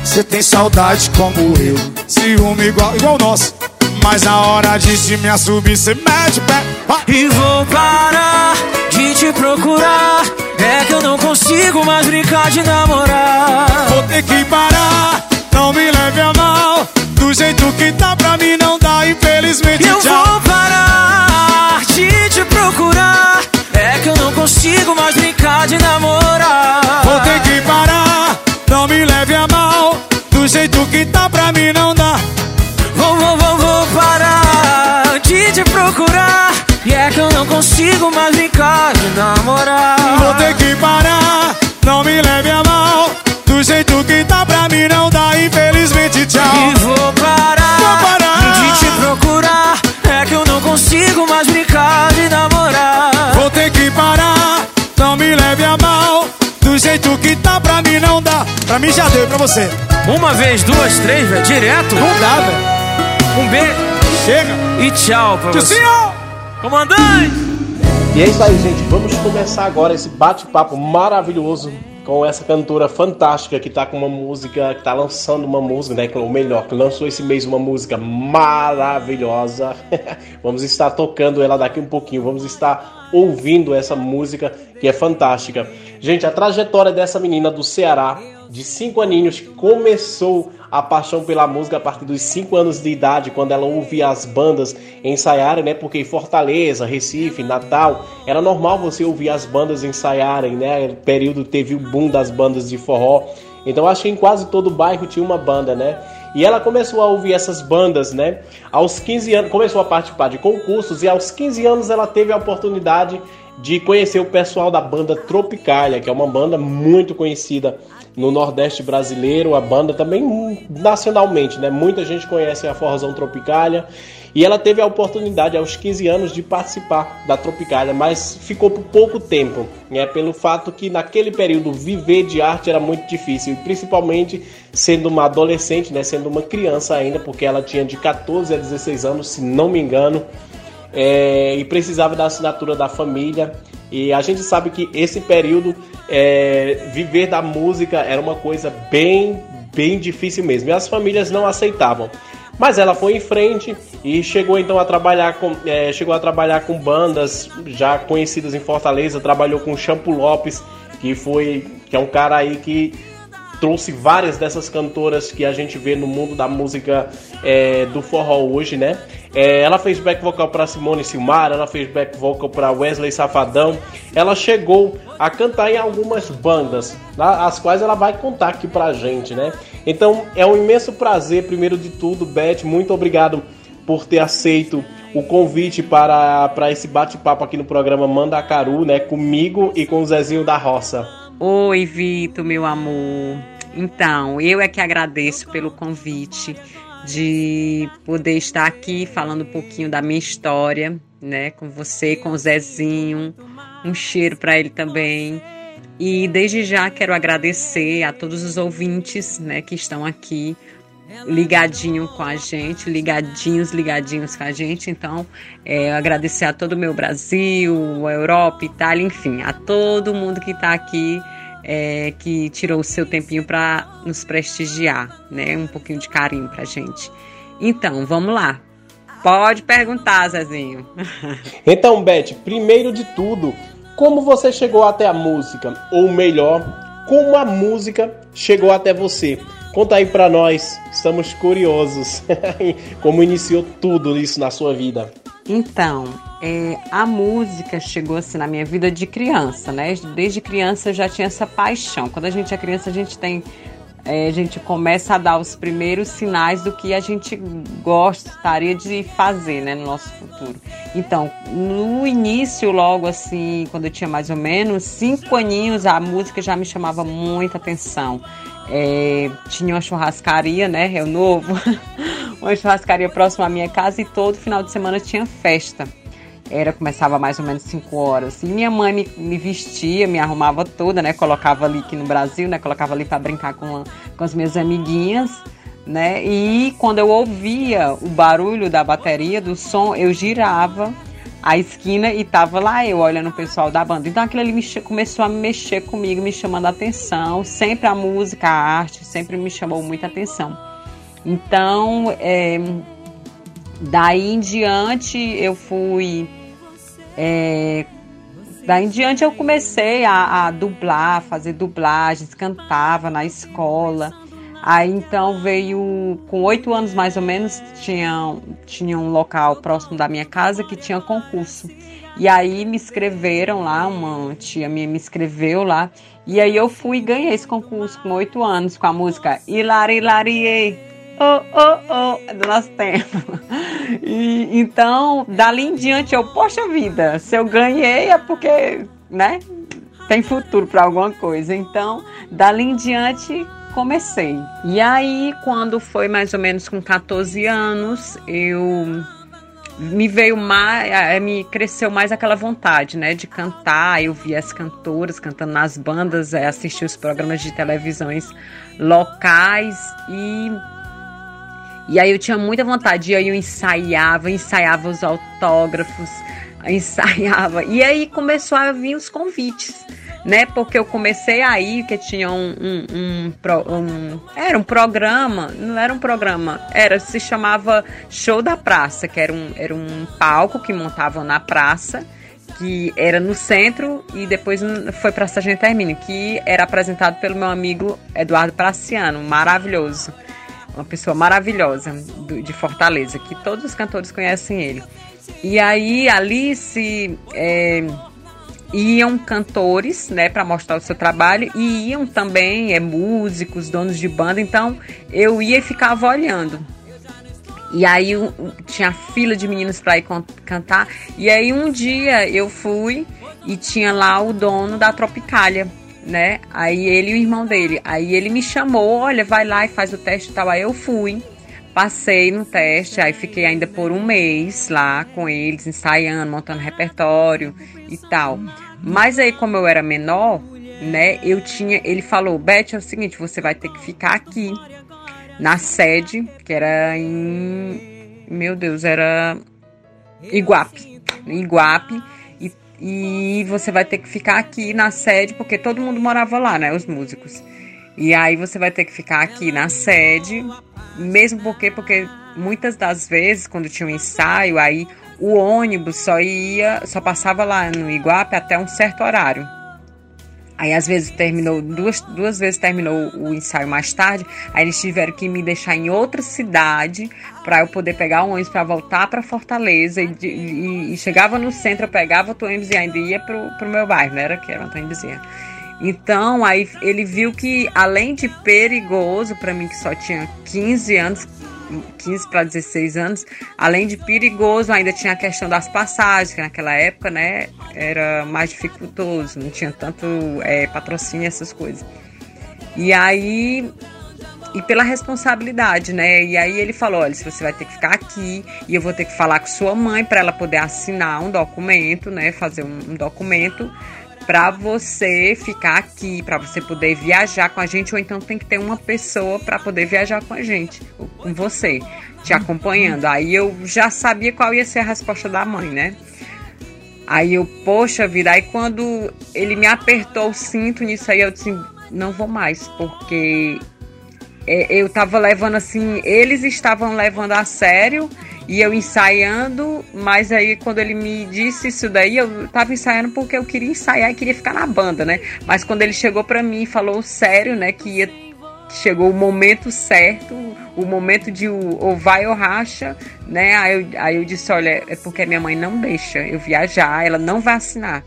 Você tem saudade como eu, ciúme igual, igual o nosso. Mas na hora de te me assumir, você mete o pé. Vai. E vou parar de te procurar. É que eu não consigo mais brincar de namorar. Vou ter que parar, não me leve a mal. Do jeito que tá pra mim não dá, infelizmente. Eu tchau. vou parar de te procurar. É que eu não consigo mais brincar de namorar. Vou ter que parar, não me leve a mal. Do jeito que tá pra mim não dá. Vou, vou, vou, vou parar de te procurar. E é que eu não consigo mais brincar de namorar. Vou ter que parar, não me leve a mal. Do jeito que tá pra mim não dá, infelizmente, tchau. E vou parar, Vou parar. de te procurar. É que eu não consigo mais brincar de namorar. Vou ter que parar, não me leve a mal. Do jeito que tá pra mim não dá. Pra mim já deu, pra você. Uma vez, duas, três, velho, direto. Não dá, velho. Um beijo Chega. e tchau pra você. Dilcinho! Comandante! E é isso aí, gente. Vamos começar agora esse bate-papo maravilhoso com essa cantora fantástica que tá com uma música, que tá lançando uma música, né? Ou melhor, que lançou esse mês uma música maravilhosa. vamos estar tocando ela daqui um pouquinho, vamos estar ouvindo essa música que é fantástica. Gente, a trajetória dessa menina do Ceará, de 5 aninhos, começou a paixão pela música a partir dos 5 anos de idade, quando ela ouvia as bandas ensaiarem, né? Porque em Fortaleza, Recife, Natal, era normal você ouvir as bandas ensaiarem, né? O período teve o boom das bandas de forró. Então acho que em quase todo bairro tinha uma banda, né? E ela começou a ouvir essas bandas, né? Aos 15 anos, começou a participar de concursos e aos 15 anos ela teve a oportunidade de conhecer o pessoal da banda Tropicália, que é uma banda muito conhecida no Nordeste brasileiro, a banda também nacionalmente, né? Muita gente conhece a Forrozão Tropicália. E ela teve a oportunidade aos 15 anos de participar da Tropicália, mas ficou por pouco tempo, né? Pelo fato que naquele período viver de arte era muito difícil, principalmente sendo uma adolescente, né? Sendo uma criança ainda, porque ela tinha de 14 a 16 anos, se não me engano, é, e precisava da assinatura da família. E a gente sabe que esse período é, viver da música era uma coisa bem, bem difícil mesmo. E as famílias não aceitavam. Mas ela foi em frente e chegou então a trabalhar com, é, chegou a trabalhar com bandas já conhecidas em Fortaleza. Trabalhou com Champo Lopes, que foi que é um cara aí que trouxe várias dessas cantoras que a gente vê no mundo da música é, do forró hoje, né? É, ela fez back vocal para Simone Silmar, ela fez back vocal para Wesley Safadão. Ela chegou a cantar em algumas bandas, tá? as quais ela vai contar aqui pra gente, né? Então é um imenso prazer, primeiro de tudo, Beth, muito obrigado por ter aceito o convite para, para esse bate-papo aqui no programa Mandacaru, né? Comigo e com o Zezinho da Roça. Oi, Vitor, meu amor. Então, eu é que agradeço pelo convite de poder estar aqui falando um pouquinho da minha história, né, com você, com o Zezinho. Um cheiro para ele também. E desde já quero agradecer a todos os ouvintes, né, que estão aqui ligadinho com a gente, ligadinhos, ligadinhos com a gente. Então, é, agradecer a todo o meu Brasil, a Europa, Itália, enfim, a todo mundo que está aqui, é, que tirou o seu tempinho para nos prestigiar, né? Um pouquinho de carinho pra gente. Então, vamos lá. Pode perguntar, Zezinho. Então, Beth, primeiro de tudo, como você chegou até a música? Ou melhor, como a música chegou até você? Conta aí pra nós, estamos curiosos. como iniciou tudo isso na sua vida? Então, é, a música chegou assim na minha vida de criança, né? Desde criança eu já tinha essa paixão. Quando a gente é criança, a gente tem. É, a gente começa a dar os primeiros sinais do que a gente gostaria de fazer, né, no nosso futuro. Então, no início, logo assim, quando eu tinha mais ou menos cinco aninhos, a música já me chamava muita atenção. É, tinha uma churrascaria, né, Rio Novo, uma churrascaria próxima à minha casa e todo final de semana tinha festa. Era, começava mais ou menos 5 horas. E minha mãe me, me vestia, me arrumava toda, né? Colocava ali aqui no Brasil, né? Colocava ali para brincar com, a- com as minhas amiguinhas, né? E quando eu ouvia o barulho da bateria, do som, eu girava a esquina e tava lá eu olhando o pessoal da banda. Então aquilo ali me começou a mexer comigo, me chamando a atenção. Sempre a música, a arte, sempre me chamou muita atenção. Então, é, daí em diante eu fui. É, daí em diante eu comecei a, a dublar, fazer dublagens, cantava na escola. Aí então veio, com oito anos mais ou menos, tinha, tinha um local próximo da minha casa que tinha concurso. E aí me inscreveram lá, uma tia minha me inscreveu lá. E aí eu fui e ganhei esse concurso com oito anos, com a música Hilari Hilarie, oh, oh, oh, do nosso tempo. E, então, dali em diante eu, poxa vida, se eu ganhei é porque, né, tem futuro para alguma coisa. Então, dali em diante comecei. E aí, quando foi mais ou menos com 14 anos, eu me veio mais, eh, me cresceu mais aquela vontade, né, de cantar. Eu via as cantoras cantando nas bandas, eh, assistia os programas de televisões locais e e aí eu tinha muita vontade, e aí eu ensaiava, ensaiava os autógrafos, ensaiava. E aí começou a vir os convites, né? Porque eu comecei aí, que tinha um, um, um um- Era um programa, não era um programa, era, se chamava Show da Praça, que era um, era um palco que montavam na praça, que era no centro e depois foi para Sargento Hermínio, que era apresentado pelo meu amigo Eduardo Praciano, maravilhoso uma pessoa maravilhosa do- de Fortaleza, que todos os cantores conhecem ele. E aí ali se é, iam cantores, né, para mostrar o seu trabalho e iam também é, músicos, donos de banda. Então eu ia e ficava olhando. E aí tinha fila de meninos para ir cantar. E aí um dia eu fui e tinha lá o dono da Tropicália, né? Aí ele e o irmão dele. Aí ele me chamou, olha, vai lá e faz o teste e tal. Aí eu fui passei no teste, aí fiquei ainda por um mês lá com eles, ensaiando, montando repertório e tal. Mas aí, como eu era menor, né, eu tinha. Ele falou: Beth, é o seguinte, você vai ter que ficar aqui, na sede, que era em. Meu Deus, era. Iguape. Iguape. E, você vai ter que ficar aqui na sede, porque todo mundo morava lá, né, os músicos. E aí você vai ter que ficar aqui na sede, mesmo porque, porque muitas das vezes, quando tinha um ensaio, aí o ônibus só ia, só passava lá no Iguape até um certo horário. Aí às vezes terminou, duas, duas vezes terminou o ensaio mais tarde, aí eles tiveram que me deixar em outra cidade para eu poder pegar o ônibus para voltar para Fortaleza e, e, e, chegava no centro, eu pegava o ônibus e ainda ia pro, pro meu bairro, não era que era Antônio Bezerra. Então, aí ele viu que além de perigoso para mim que só tinha 15 anos, 15 para 16 anos, além de perigoso, ainda tinha a questão das passagens, que naquela época, né, era mais dificultoso, não tinha tanto é, patrocínio, essas coisas. E aí, e pela responsabilidade, né? E aí ele falou: olha, você vai ter que ficar aqui e eu vou ter que falar com sua mãe para ela poder assinar um documento, né? Fazer um, um documento para você ficar aqui, para você poder viajar com a gente, ou então tem que ter uma pessoa para poder viajar com a gente, com você, te acompanhando. Aí eu já sabia qual ia ser a resposta da mãe, né? Aí eu, poxa vida, aí quando ele me apertou o cinto nisso aí, eu disse, não vou mais, porque é, eu tava levando assim, eles estavam levando a sério e eu ensaiando, mas aí quando ele me disse isso daí, eu tava ensaiando porque eu queria ensaiar e queria ficar na banda, né? Mas quando ele chegou para mim e falou sério, né, que ia chegou o momento certo, o momento de o, ou vai ou racha, né? Aí eu, aí eu disse, olha, é porque minha mãe não deixa eu viajar, ela não vai assinar.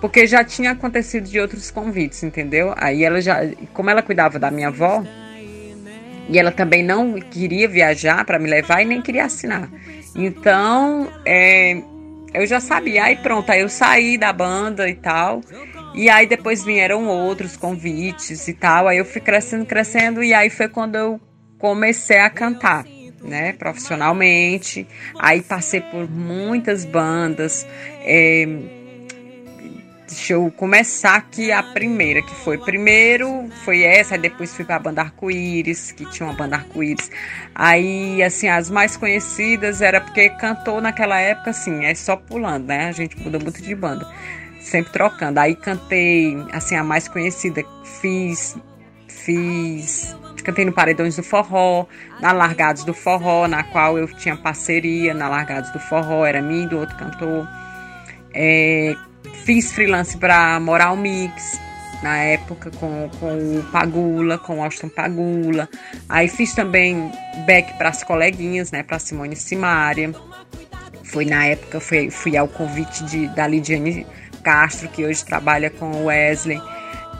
Porque já tinha acontecido de outros convites, entendeu? Aí ela já, como ela cuidava da minha avó, e ela também não queria viajar para me levar e nem queria assinar. Então, é, eu já sabia. Aí pronto, aí eu saí da banda e tal. E aí depois vieram outros convites e tal. Aí eu fui crescendo, crescendo. E aí foi quando eu comecei a cantar, né? Profissionalmente. Aí passei por muitas bandas. É, Deixa eu começar aqui a primeira, que foi primeiro, foi essa, depois fui pra banda Arco-Íris, que tinha uma banda Arco-Íris. Aí, assim, as mais conhecidas era porque cantou naquela época, assim, é só pulando, né? A gente muda muito de banda, sempre trocando. Aí cantei, assim, a mais conhecida, fiz, fiz cantei no Paredões do Forró, na Largados do Forró, na qual eu tinha parceria na Largados do Forró, era mim do outro cantor. É, Fiz freelance para Moral Mix, na época com, com o Pagula, com o Austin Pagula. Aí fiz também back para as coleguinhas, né, para Simone Simária. Foi na época, fui, fui ao convite de, da Lidiane Castro, que hoje trabalha com o Wesley,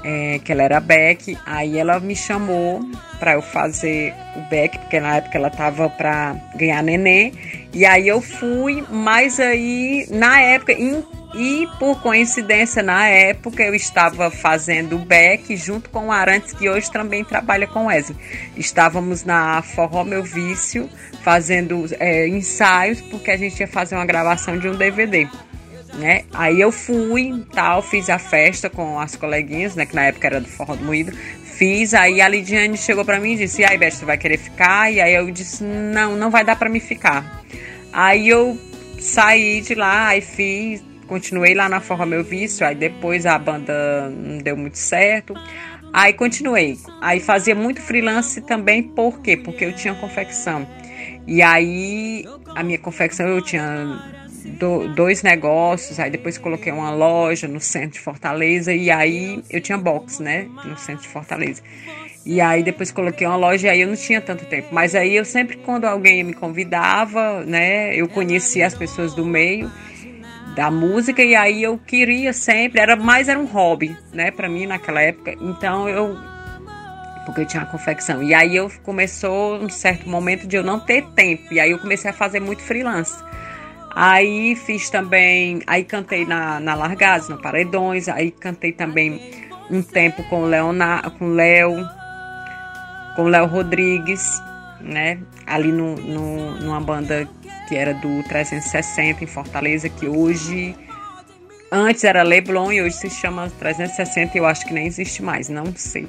é, que ela era back. Aí ela me chamou para eu fazer o back, porque na época ela tava para ganhar nenê. E aí eu fui, mas aí na época, em e por coincidência, na época, eu estava fazendo back junto com o Arantes, que hoje também trabalha com Wesley. Estávamos na Forró Meu Vício fazendo é, ensaios, porque a gente ia fazer uma gravação de um DVD. Né? Aí eu fui, tal, fiz a festa com as coleguinhas, né, que na época era do Forró do Moído. Fiz, aí a Lidiane chegou para mim e disse: "E aí, Beth, você vai querer ficar?" E aí eu disse: "Não, não vai dar para me ficar". Aí eu saí de lá e fiz continuei lá na Forra Meu Vício, aí depois a banda não deu muito certo. Aí continuei. Aí fazia muito freelance também, por quê? Porque eu tinha confecção. E aí a minha confecção eu tinha do, dois negócios, aí depois coloquei uma loja no centro de Fortaleza e aí eu tinha box, né, no centro de Fortaleza. E aí depois coloquei uma loja e aí eu não tinha tanto tempo. Mas aí eu sempre quando alguém me convidava, né, eu conhecia as pessoas do meio da música e aí eu queria sempre, era mais era um hobby, né, para mim naquela época. Então eu porque eu tinha uma confecção. E aí eu começou um certo momento de eu não ter tempo. E aí eu comecei a fazer muito freelance. Aí fiz também, aí cantei na, na Largados, no Paredões, aí cantei também um tempo com o Leonardo, com Léo, com Léo Rodrigues, né? Ali no, no, numa banda que era do 360 em Fortaleza, que hoje. Antes era Leblon e hoje se chama 360 e eu acho que nem existe mais, não sei.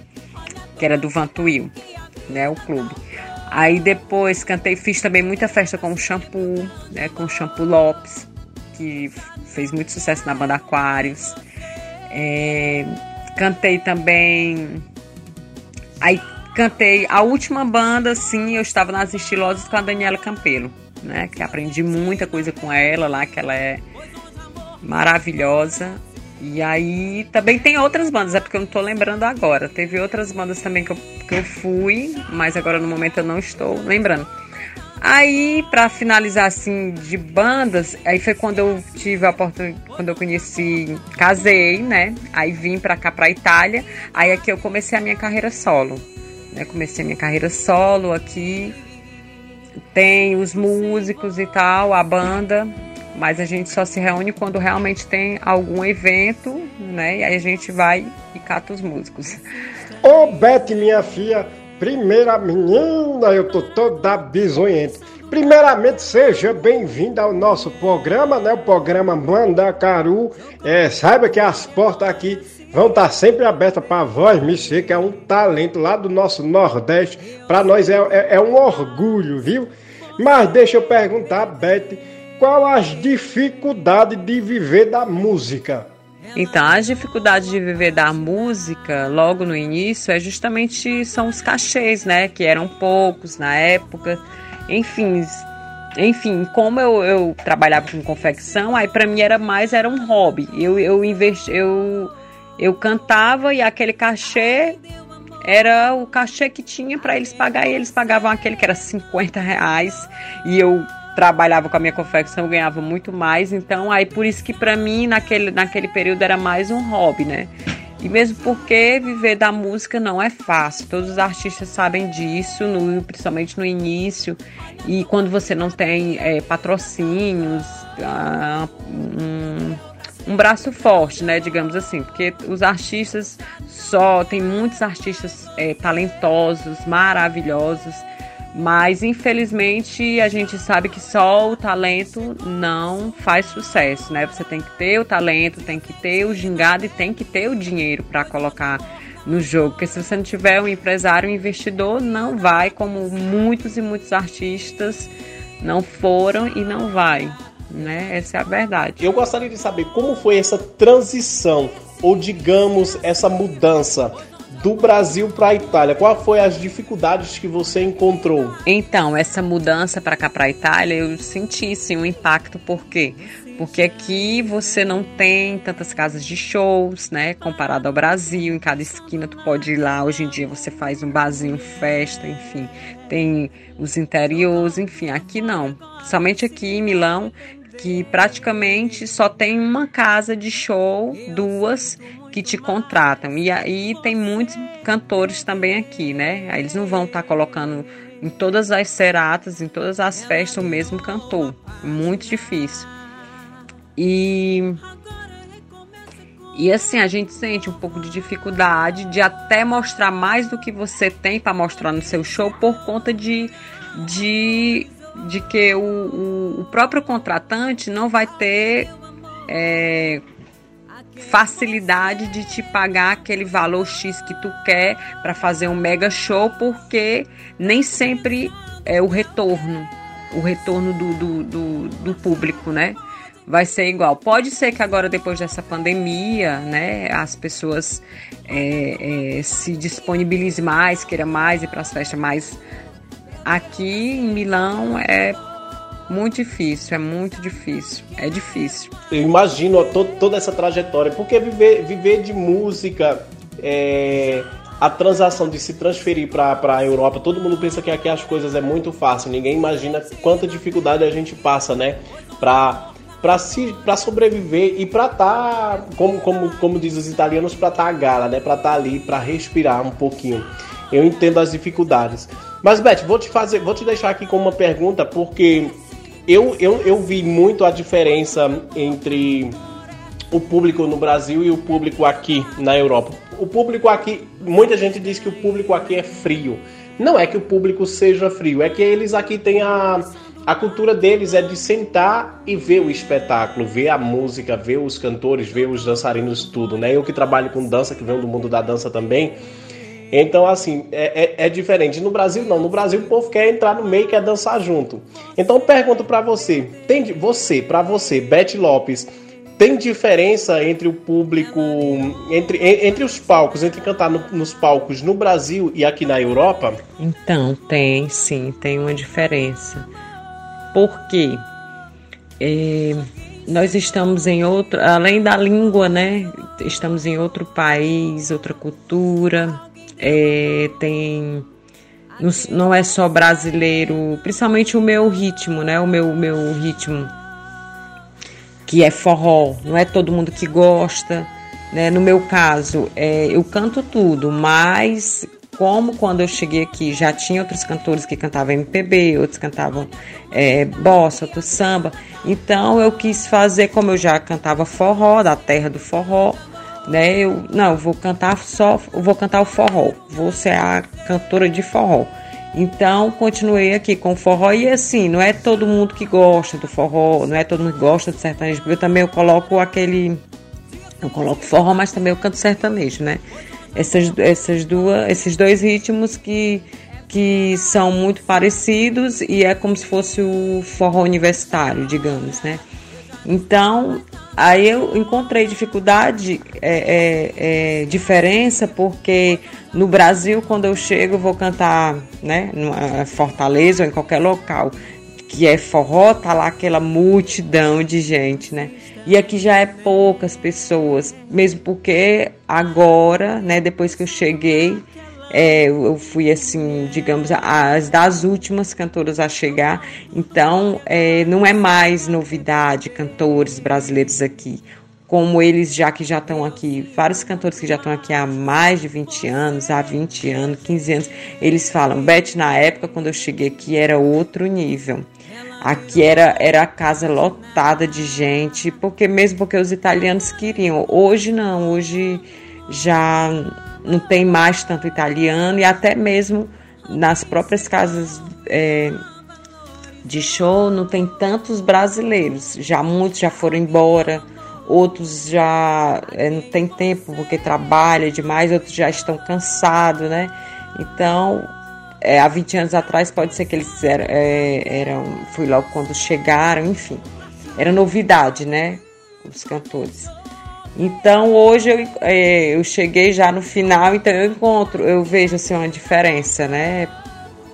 Que era do Vantuil, né? O clube. Aí depois cantei, fiz também muita festa com o Shampoo, né? Com o Shampoo Lopes, que fez muito sucesso na banda Aquários. É, cantei também. Aí cantei a última banda, sim, eu estava nas estilosas com a Daniela Campelo, né? Que aprendi muita coisa com ela lá, que ela é maravilhosa. E aí também tem outras bandas, é porque eu não tô lembrando agora. Teve outras bandas também que eu, que eu fui, mas agora no momento eu não estou lembrando. Aí, para finalizar assim de bandas, aí foi quando eu tive a oportunidade, quando eu conheci, casei, né? Aí vim para cá para Itália. Aí aqui eu comecei a minha carreira solo, né? Comecei a minha carreira solo aqui. Tem os músicos e tal, a banda, mas a gente só se reúne quando realmente tem algum evento, né? E aí a gente vai e cata os músicos. Ô Beth, minha filha, primeira menina, eu tô toda bisonhenta. Primeiramente, seja bem-vinda ao nosso programa, né? O programa Mandacaru. É, saiba que as portas aqui vão estar sempre abertas para voz Michê, que é um talento lá do nosso Nordeste. Para nós é, é, é um orgulho, viu? Mas deixa eu perguntar, Beth, qual as dificuldades de viver da música? Então, as dificuldades de viver da música logo no início é justamente são os cachês, né? Que eram poucos na época. Enfim, enfim, como eu, eu trabalhava com confecção, aí para mim era mais era um hobby. Eu eu investi, eu eu cantava e aquele cachê era o cachê que tinha para eles pagar e eles pagavam aquele que era 50 reais e eu trabalhava com a minha confecção, eu ganhava muito mais. Então, aí por isso que para mim naquele, naquele período era mais um hobby, né? E mesmo porque viver da música não é fácil. Todos os artistas sabem disso, no, principalmente no início. E quando você não tem é, patrocínios, ah, um, um braço forte, né? Digamos assim, porque os artistas só tem muitos artistas é, talentosos, maravilhosos mas infelizmente a gente sabe que só o talento não faz sucesso, né? Você tem que ter o talento, tem que ter o gingado e tem que ter o dinheiro para colocar no jogo. Porque se você não tiver um empresário, um investidor, não vai, como muitos e muitos artistas não foram e não vai. Né? Essa é a verdade. Eu gostaria de saber como foi essa transição, ou digamos, essa mudança do Brasil para a Itália, qual foi as dificuldades que você encontrou? Então, essa mudança para cá para a Itália, eu senti sim um impacto, por quê? Porque aqui você não tem tantas casas de shows, né? Comparado ao Brasil, em cada esquina tu pode ir lá. Hoje em dia você faz um barzinho, festa, enfim. Tem os interiores, enfim. Aqui não. Somente aqui em Milão, que praticamente só tem uma casa de show, duas, que te contratam. E aí tem muitos cantores também aqui, né? Aí eles não vão estar tá colocando em todas as seratas, em todas as festas, o mesmo cantor. Muito difícil. E. E assim, a gente sente um pouco de dificuldade de até mostrar mais do que você tem para mostrar no seu show por conta de, de, de que o, o, o próprio contratante não vai ter é, facilidade de te pagar aquele valor X que tu quer para fazer um mega show, porque nem sempre é o retorno, o retorno do, do, do, do público, né? Vai ser igual. Pode ser que agora, depois dessa pandemia, né, as pessoas é, é, se disponibilizem mais, queiram mais ir para as festas, mas aqui em Milão é muito difícil, é muito difícil. É difícil. Eu imagino to toda essa trajetória, porque viver, viver de música, é, a transação de se transferir para a Europa, todo mundo pensa que aqui as coisas é muito fácil, ninguém imagina quanta dificuldade a gente passa, né? Para para si, para sobreviver e para estar, tá, como, como, como diz os italianos, para estar tá a gala, né? Para estar tá ali, para respirar um pouquinho. Eu entendo as dificuldades. Mas Beth, vou te fazer, vou te deixar aqui com uma pergunta porque eu, eu, eu vi muito a diferença entre o público no Brasil e o público aqui na Europa. O público aqui, muita gente diz que o público aqui é frio, Não é que o público seja frio, é que eles aqui têm a, a cultura deles é de sentar e ver o espetáculo, ver a música, ver os cantores, ver os dançarinos, tudo, né? Eu que trabalho com dança, que venho do mundo da dança também. Então, assim, é, é, é diferente. No Brasil, não. No Brasil, o povo quer entrar no meio, quer dançar junto. Então, pergunto para você: tem você, para você, Beth Lopes, tem diferença entre o público, entre, entre os palcos, entre cantar no, nos palcos no Brasil e aqui na Europa? Então, tem sim, tem uma diferença. Porque é, nós estamos em outro, além da língua, né? Estamos em outro país, outra cultura, é, tem não, não é só brasileiro, principalmente o meu ritmo, né? O meu, meu ritmo que é forró, não é todo mundo que gosta. Né? No meu caso, é, eu canto tudo, mas como quando eu cheguei aqui já tinha outros cantores que cantavam MPB, outros cantavam é, bossa, outros samba, então eu quis fazer como eu já cantava forró, da terra do forró, né? Eu não, vou cantar só, vou cantar o forró, vou ser a cantora de forró. Então, continuei aqui com o forró e assim, não é todo mundo que gosta do forró, não é todo mundo que gosta do sertanejo, porque eu também eu coloco aquele eu coloco forró, mas também eu canto sertanejo, né? Essas, essas duas, esses dois ritmos que que são muito parecidos e é como se fosse o forró universitário, digamos, né? Então, aí eu encontrei dificuldade, é, é, é, diferença, porque no Brasil, quando eu chego, eu vou cantar, né, numa Fortaleza ou em qualquer local que é forró, tá lá aquela multidão de gente, né? E aqui já é poucas pessoas, mesmo porque agora, né, depois que eu cheguei, é, eu fui assim, digamos, as das últimas cantoras a chegar, então é, não é mais novidade cantores brasileiros aqui. Como eles já que já estão aqui, vários cantores que já estão aqui há mais de 20 anos, há 20 anos, 15 anos, eles falam, Beth, na época quando eu cheguei aqui era outro nível. Aqui era, era a casa lotada de gente, porque mesmo porque os italianos queriam. Hoje não, hoje já não tem mais tanto italiano e até mesmo nas próprias casas é, de show não tem tantos brasileiros. Já muitos já foram embora, outros já é, não tem tempo porque trabalha demais, outros já estão cansados, né? Então, é, há 20 anos atrás pode ser que eles eram, é, eram fui logo quando chegaram, enfim. Era novidade, né? Os cantores. Então hoje eu, é, eu cheguei já no final, então eu encontro, eu vejo assim uma diferença, né?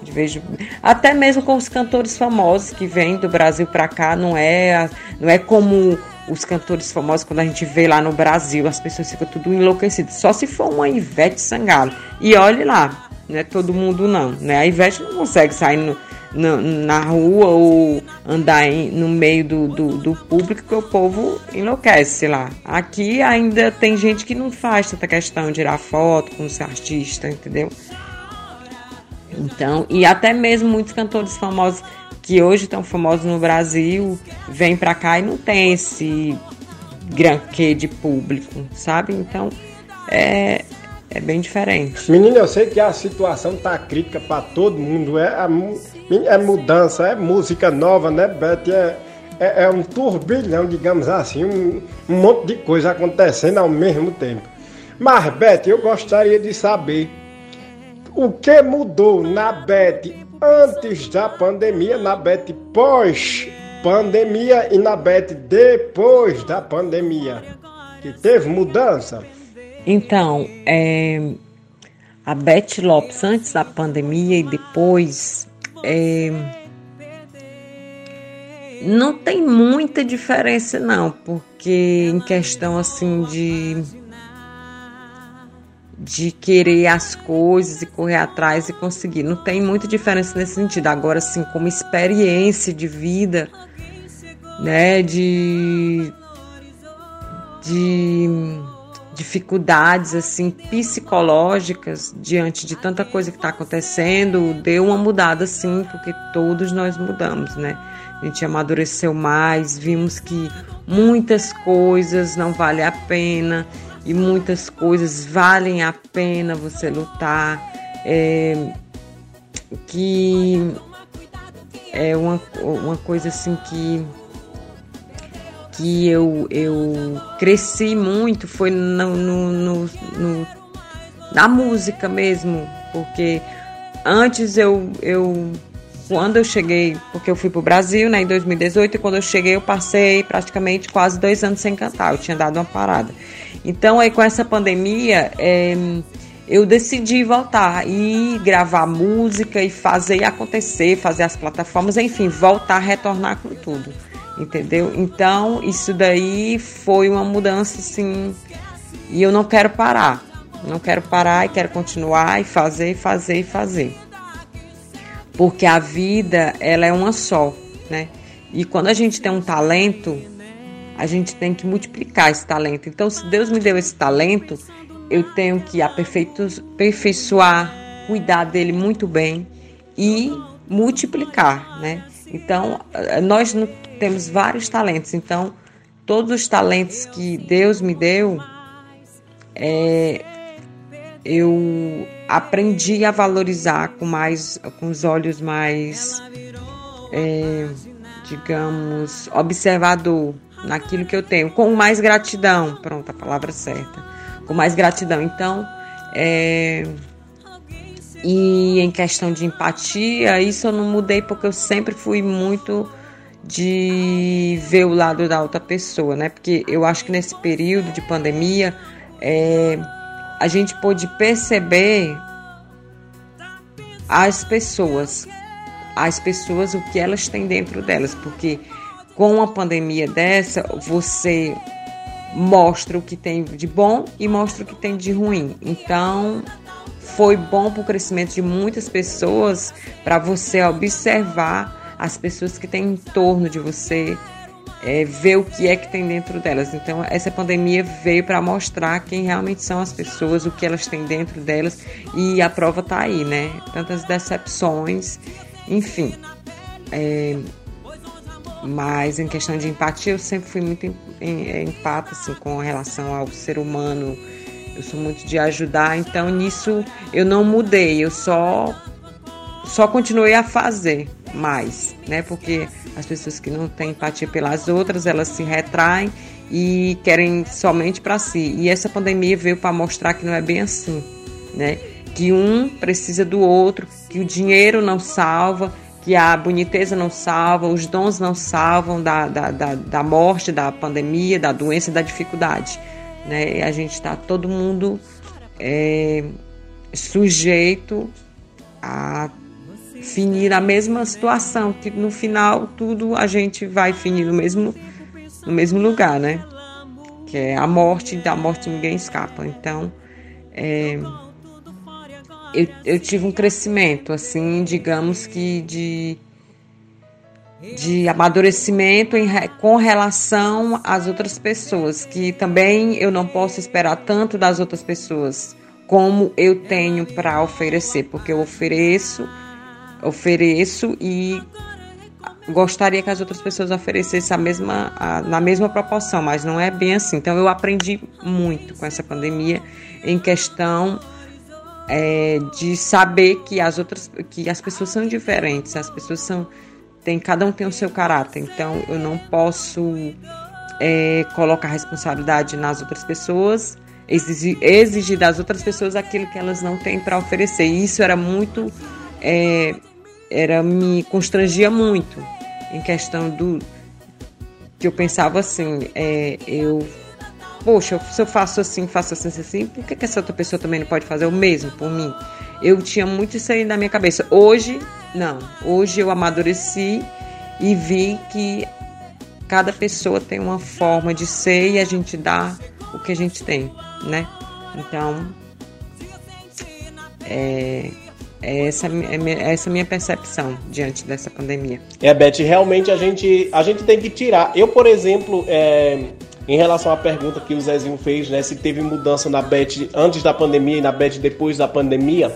Vejo, até mesmo com os cantores famosos que vêm do Brasil para cá, não é, não é como os cantores famosos quando a gente vê lá no Brasil, as pessoas ficam tudo enlouquecidas. Só se for uma Ivete Sangalo. E olhe lá, não é todo mundo não, né? A Ivete não consegue sair no, na, na rua ou andar em, no meio do, do, do, público que o povo enlouquece lá. Aqui ainda tem gente que não faz tanta questão de tirar foto com ser artista, entendeu? Então, e até mesmo muitos cantores famosos que hoje estão famosos no Brasil vêm para cá e não tem esse gran quê de público, sabe? Então, é, é bem diferente. Menina, eu sei que a situação tá crítica para todo mundo. É, é, mudança, é música nova, né, Beth? É, é, é, um turbilhão, digamos assim, um, um monte de coisa acontecendo ao mesmo tempo. Mas, Beth, eu gostaria de saber o que mudou na Beth antes da pandemia, na Beth pós-pandemia e na Beth depois da pandemia. Que teve mudança? Então, é, a Beth Lopes antes da pandemia e depois é, não tem muita diferença não, porque em questão assim de de querer as coisas e correr atrás e conseguir, não tem muita diferença nesse sentido. Agora assim, como experiência de vida, né, de de dificuldades assim psicológicas diante de tanta coisa que está acontecendo, deu uma mudada sim, porque todos nós mudamos, né? A gente amadureceu mais, vimos que muitas coisas não valem a pena e muitas coisas valem a pena você lutar. É, que é uma, uma coisa assim que que eu, eu cresci muito foi no, no, no, no na música mesmo, porque antes eu, eu quando eu cheguei, porque eu fui pro Brasil né, em 2018, e quando eu cheguei eu passei praticamente quase dois anos sem cantar, eu tinha dado uma parada. Então aí com essa pandemia é, eu decidi voltar e gravar música e fazer acontecer, fazer as plataformas, enfim, voltar, retornar com tudo, entendeu? Então isso daí foi uma mudança assim, e eu não quero parar, não quero parar e quero continuar e fazer, fazer e fazer porque a vida ela é uma só, né? E quando a gente tem um talento, a gente tem que multiplicar esse talento. Então, se Deus me deu esse talento, eu tenho que aperfeiçoar, cuidar dele muito bem e multiplicar, né? Então, nós temos vários talentos. Então, todos os talentos que Deus me deu, é, eu aprendi a valorizar com mais com os olhos mais é, digamos observador naquilo que eu tenho. Com mais gratidão. Pronto a palavra certa. Com mais gratidão. Então é, e em questão de empatia isso eu não mudei porque eu sempre fui muito de ver o lado da outra pessoa né porque eu acho que nesse período de pandemia é, a gente pôde perceber as pessoas, as pessoas o que elas têm dentro delas, porque com uma pandemia dessa, você mostra o que tem de bom e mostra o que tem de ruim. Então, foi bom para o crescimento de muitas pessoas para você observar as pessoas que têm em torno de você, é, ver o que é que tem dentro delas. Então, essa pandemia veio para mostrar quem realmente são as pessoas, o que elas têm dentro delas, e a prova está aí, né? Tantas decepções, enfim. É, mas em questão de empatia, eu sempre fui muito em, em, é, empata assim, com relação ao ser humano. Eu sou muito de ajudar, então nisso eu não mudei, eu só só continuei a fazer mais, né? Porque as pessoas que não têm empatia pelas outras, elas se retraem e querem somente para si. E essa pandemia veio para mostrar que não é bem assim, né? Que um precisa do outro, que o dinheiro não salva, que a boniteza não salva, os dons não salvam da, da, da, da morte, da pandemia, da doença, da dificuldade. Né? E a gente está todo mundo é, sujeito a finir na mesma situação, que no final tudo a gente vai finir no mesmo, no mesmo lugar, né? Que é a morte, da morte ninguém escapa. Então, é, eu, eu tive um crescimento, assim, digamos que de, de amadurecimento em, com relação às outras pessoas, que também eu não posso esperar tanto das outras pessoas como eu tenho para oferecer, porque eu ofereço ofereço e gostaria que as outras pessoas oferecessem a mesma, a, na mesma proporção, mas não é bem assim. Então eu aprendi muito com essa pandemia em questão é, de saber que as outras, que as pessoas são diferentes, as pessoas são, tem cada um tem o seu caráter. Então eu não posso é, colocar responsabilidade nas outras pessoas, exigir, exigir das outras pessoas aquilo que elas não têm para oferecer. E isso era muito é, era me constrangia muito em questão do que eu pensava assim, é, eu poxa, se eu faço assim, faço assim, assim, por que, que essa outra pessoa também não pode fazer o mesmo por mim? Eu tinha muito isso aí na minha cabeça. Hoje, não. Hoje eu amadureci e vi que cada pessoa tem uma forma de ser e a gente dá o que a gente tem, né? Então, é essa, é essa minha percepção diante dessa pandemia. É, Beth, realmente a gente, a gente tem que tirar. Eu, por exemplo, é, em relação à pergunta que o Zezinho fez, né, se teve mudança na Beth antes da pandemia e na Beth depois da pandemia,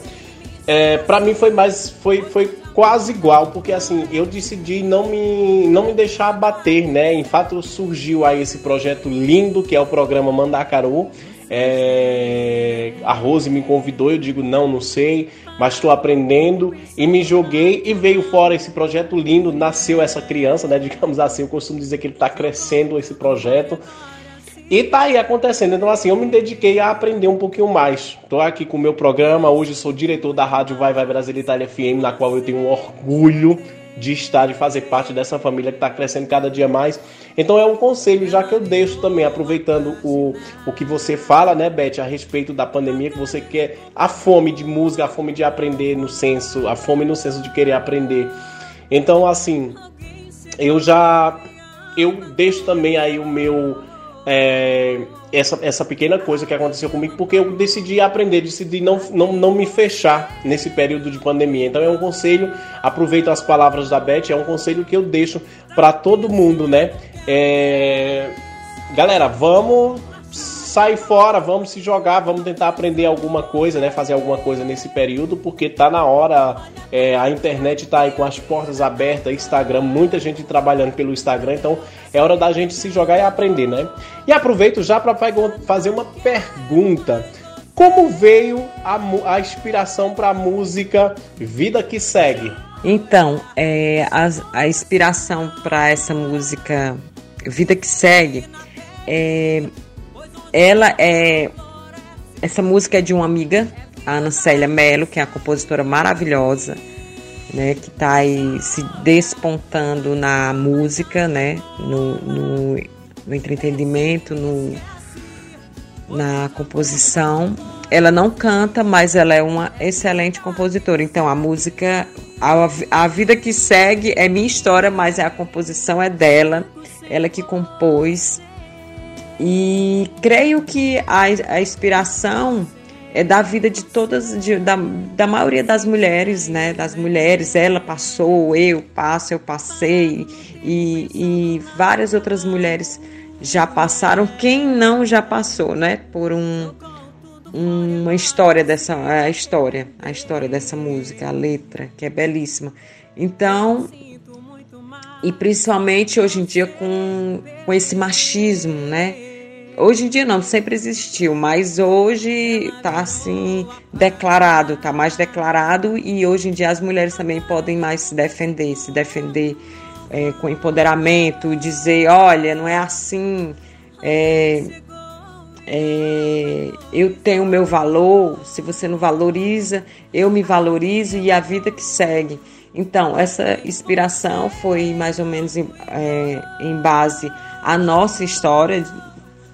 é, para mim foi mais, foi, foi quase igual, porque assim, eu decidi não me, não me deixar abater, né? Em fato, surgiu aí esse projeto lindo que é o programa Mandacaru É, a Rose me convidou, eu digo não, não sei, mas estou aprendendo e me joguei e veio fora esse projeto lindo, nasceu essa criança, né? Digamos assim, eu costumo dizer que ele está crescendo esse projeto. E tá aí acontecendo. Então, assim, eu me dediquei a aprender um pouquinho mais. Tô aqui com o meu programa. Hoje sou diretor da Rádio Vai Vai Brasil Itália FM, na qual eu tenho orgulho de estar, de fazer parte dessa família que está crescendo cada dia mais. Então é um conselho, já que eu deixo também, aproveitando o, o que você fala, né, Beth, a respeito da pandemia, que você quer a fome de música, a fome de aprender no senso, a fome no senso de querer aprender. Então, assim, eu já. Eu deixo também aí o meu é, essa, essa pequena coisa que aconteceu comigo, porque eu decidi aprender, decidi não, não, não me fechar nesse período de pandemia. Então é um conselho, aproveito as palavras da Beth, é um conselho que eu deixo para todo mundo, né? É, galera, vamos sair fora, vamos se jogar, vamos tentar aprender alguma coisa, né? Fazer alguma coisa nesse período, porque tá na hora. É, a internet tá aí com as portas abertas, Instagram, muita gente trabalhando pelo Instagram, então é hora da gente se jogar e aprender, né? E aproveito já para fazer uma pergunta. Como veio a, a inspiração para a música Vida que Segue? Então, é, a, a inspiração para essa música Vida que Segue é, ela é. Essa música é de uma amiga, a Ana Célia Mello, que é a compositora maravilhosa, né? Que está aí se despontando na música, né? No, no, no entretenimento, no, na composição. Ela não canta, mas ela é uma excelente compositora. Então a música, a, a vida que segue é minha história, mas a composição é dela. Ela que compôs e creio que a, a inspiração é da vida de todas, de, da, da maioria das mulheres, né? Das mulheres, ela passou, eu passo, eu passei, e, e várias outras mulheres já passaram. Quem não já passou, né? Por um, uma história dessa, a história, a história dessa música, a letra, que é belíssima. Então, e principalmente hoje em dia com, com esse machismo, né? Hoje em dia não, sempre existiu, mas hoje tá assim declarado, tá mais declarado e hoje em dia as mulheres também podem mais se defender, se defender é, com empoderamento, dizer, olha, não é assim, é, é, eu tenho o meu valor, se você não valoriza, eu me valorizo e a vida que segue. Então, essa inspiração foi mais ou menos em, é, em base à nossa história,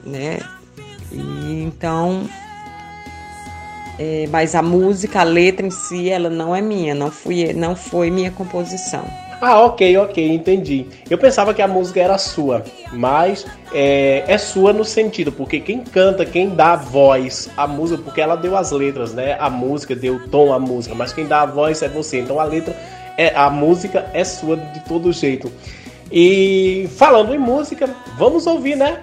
né? E, então, é, mas a música, a letra em si, ela não é minha, não fui, não foi minha composição. Ah, ok, ok, entendi. Eu pensava que a música era sua, mas é, é, sua no sentido, porque quem canta, quem dá voz à música, porque ela deu as letras, né? A música deu o tom à música, mas quem dá a voz é você. Então a letra, é, a música é sua de todo jeito. E falando em música, vamos ouvir, né?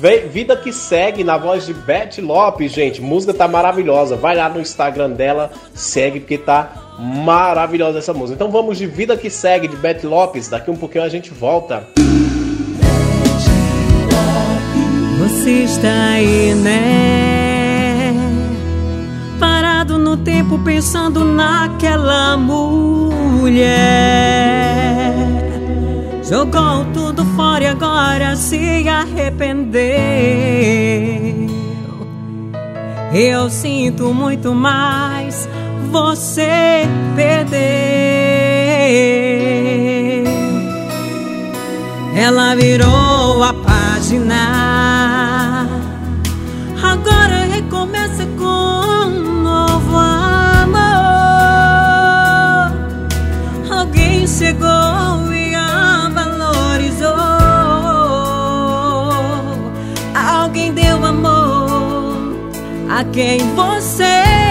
Vida que segue na voz de Beth Lopes, gente. Música tá maravilhosa. Vai lá no Instagram dela, segue porque tá maravilhosa essa música. Então vamos de Vida que segue de Beth Lopes. Daqui um pouquinho a gente volta. Você está aí, né? Parado no tempo pensando naquela mulher. Jogou tudo fora e agora se arrependeu. Eu sinto muito mais, você perdeu. Ela virou a página. Agora recomeça com a quem você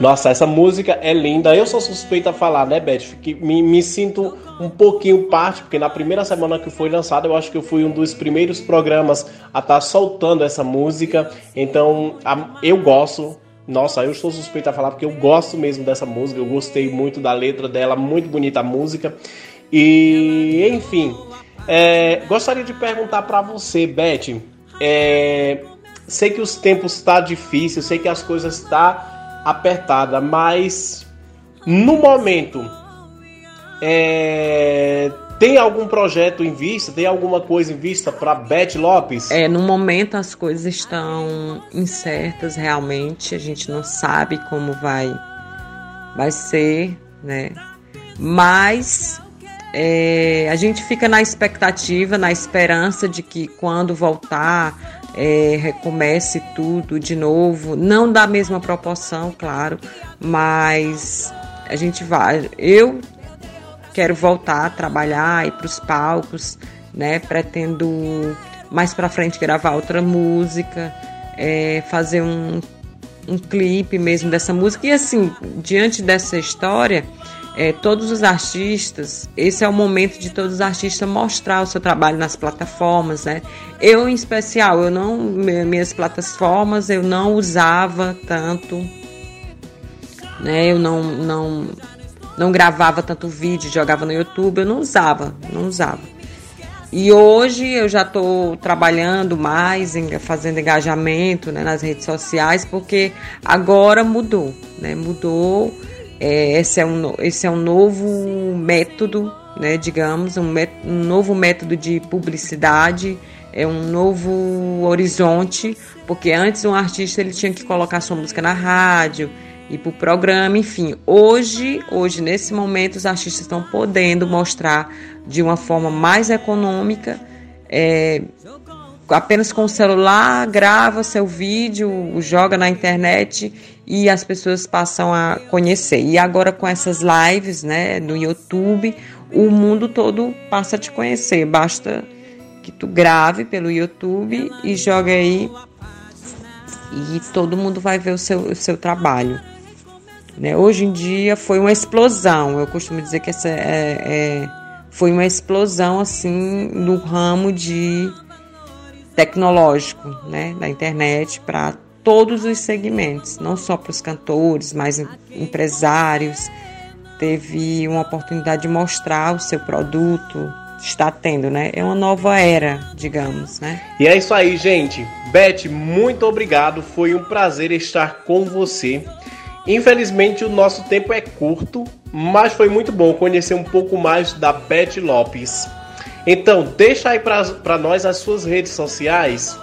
Nossa, essa música é linda. Eu sou suspeita a falar, né, Beth? Me, me sinto um pouquinho parte, porque na primeira semana que foi lançada, eu acho que eu fui um dos primeiros programas a estar soltando essa música. Então, a- eu gosto. Nossa, eu sou suspeita a falar porque eu gosto mesmo dessa música. Eu gostei muito da letra dela, muito bonita a música. E, enfim, é, gostaria de perguntar pra você, Beth. é, sei que os tempos tá difícil, sei que as coisas tá apertada, mas no momento é, tem algum projeto em vista? Tem alguma coisa em vista para Beth Lopes? É, no momento as coisas estão incertas realmente, a gente não sabe como vai vai ser, né? Mas é, a gente fica na expectativa, na esperança de que quando voltar é, recomece tudo de novo, não da mesma proporção, claro, mas a gente vai. Eu quero voltar a trabalhar, ir para os palcos, né? Pretendo mais para frente gravar outra música, é, fazer um, um clipe mesmo dessa música. E assim, diante dessa história, é, todos os artistas, esse é o momento de todos os artistas mostrar o seu trabalho nas plataformas, né? Eu, em especial, eu não, mi- minhas plataformas eu não usava tanto, né? Eu não, não, não gravava tanto vídeo, jogava no YouTube, eu não usava, não usava. E hoje eu já estou trabalhando mais, fazendo engajamento né, nas redes sociais, porque agora mudou, né? Mudou. É, esse, é um, esse é um novo método, né, digamos, um, mé- um novo método de publicidade, é um novo horizonte, porque antes um artista ele tinha que colocar sua música na rádio, ir para o programa, enfim. Hoje, hoje nesse momento, os artistas estão podendo mostrar de uma forma mais econômica, é, apenas com o celular, grava seu vídeo, joga na internet e as pessoas passam a conhecer. E agora com essas lives, né, no YouTube, o mundo todo passa a te conhecer. Basta que tu grave pelo YouTube e joga aí e todo mundo vai ver o seu, o seu trabalho. Né? Hoje em dia foi uma explosão. Eu costumo dizer que essa é, é- foi uma explosão assim no ramo de tecnológico, né, da internet para todos os segmentos, não só para os cantores, mas em- empresários. Teve uma oportunidade de mostrar o seu produto, está tendo, né? É uma nova era, digamos, né? E é isso aí, gente. Beth, muito obrigado. Foi um prazer estar com você. Infelizmente, o nosso tempo é curto, mas foi muito bom conhecer um pouco mais da Beth Lopes. Então, deixa aí para nós as suas redes sociais.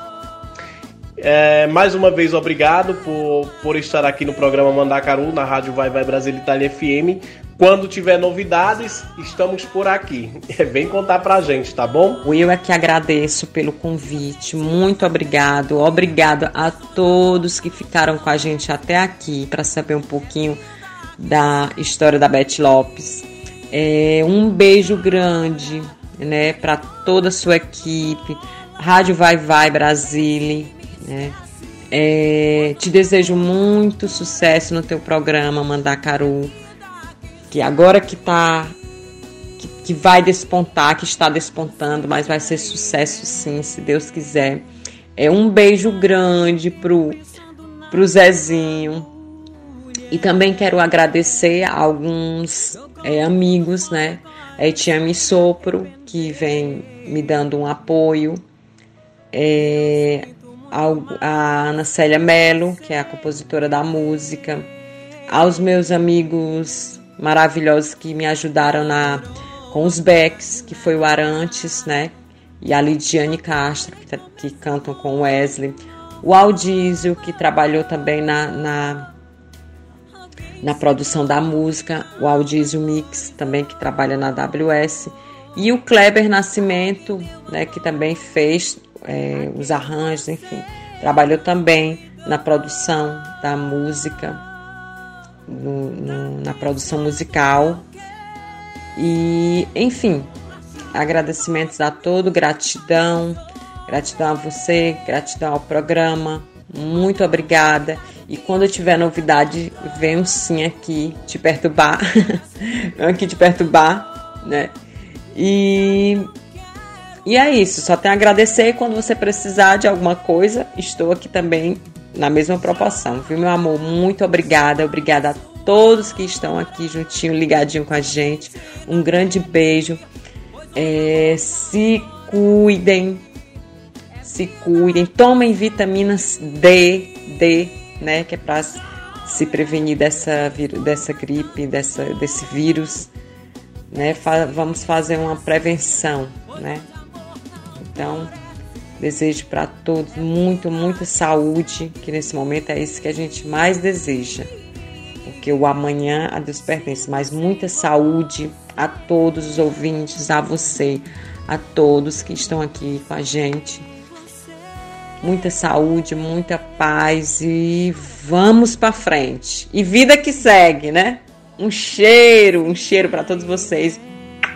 É, mais uma vez, obrigado por, por estar aqui no programa Mandacaru, na Rádio Vai Vai Brasil Itália FM. Quando tiver novidades, estamos por aqui. Vem contar pra gente, tá bom? Eu é que agradeço pelo convite, muito obrigado. Obrigado a todos que ficaram com a gente até aqui para saber um pouquinho da história da Beth Lopes. É, um beijo grande, né, para toda a sua equipe, Rádio Vai Vai Brasília, né? É, te desejo muito sucesso no teu programa Mandacaru, que agora que tá que, que vai despontar, que está despontando, mas vai ser sucesso sim, se Deus quiser. É um beijo grande pro pro Zezinho. E também quero agradecer a alguns é, amigos, né? É, Tiame Sopro, que vem me dando um apoio. É, a Ana Célia Mello, que é a compositora da música. Aos meus amigos maravilhosos que me ajudaram na, com os backs, que foi o Arantes, né? E a Lidiane Castro, que, que cantam com o Wesley. O Aldísio, que trabalhou também na, na, na produção da música. O Aldísio Mix, também que trabalha na AWS. E o Kleber Nascimento, né, que também fez é, os arranjos, enfim. Trabalhou também na produção da música. no- no- na produção musical. E, enfim, agradecimentos a todo, gratidão, gratidão a você, gratidão ao programa, muito obrigada. E quando eu tiver novidade, venho sim aqui te perturbar, venho aqui te perturbar, né? E, e é isso, só tenho a agradecer. Quando você precisar de alguma coisa, estou aqui também na mesma proporção, viu, meu amor? Muito obrigada, obrigada a todos que estão aqui juntinho, ligadinho com a gente. Um grande beijo. É, se cuidem, se cuidem, tomem vitaminas D, D, né, que é para se prevenir dessa, dessa gripe, dessa, desse vírus, né, Fa- vamos fazer uma prevenção, né, então desejo para todos muito, muita saúde, que nesse momento é isso que a gente mais deseja, porque o amanhã a Deus pertence, mas muita saúde a todos os ouvintes, a você, a todos que estão aqui com a gente. Muita saúde, muita paz e vamos para frente. E vida que segue, né? Um cheiro, um cheiro para todos vocês.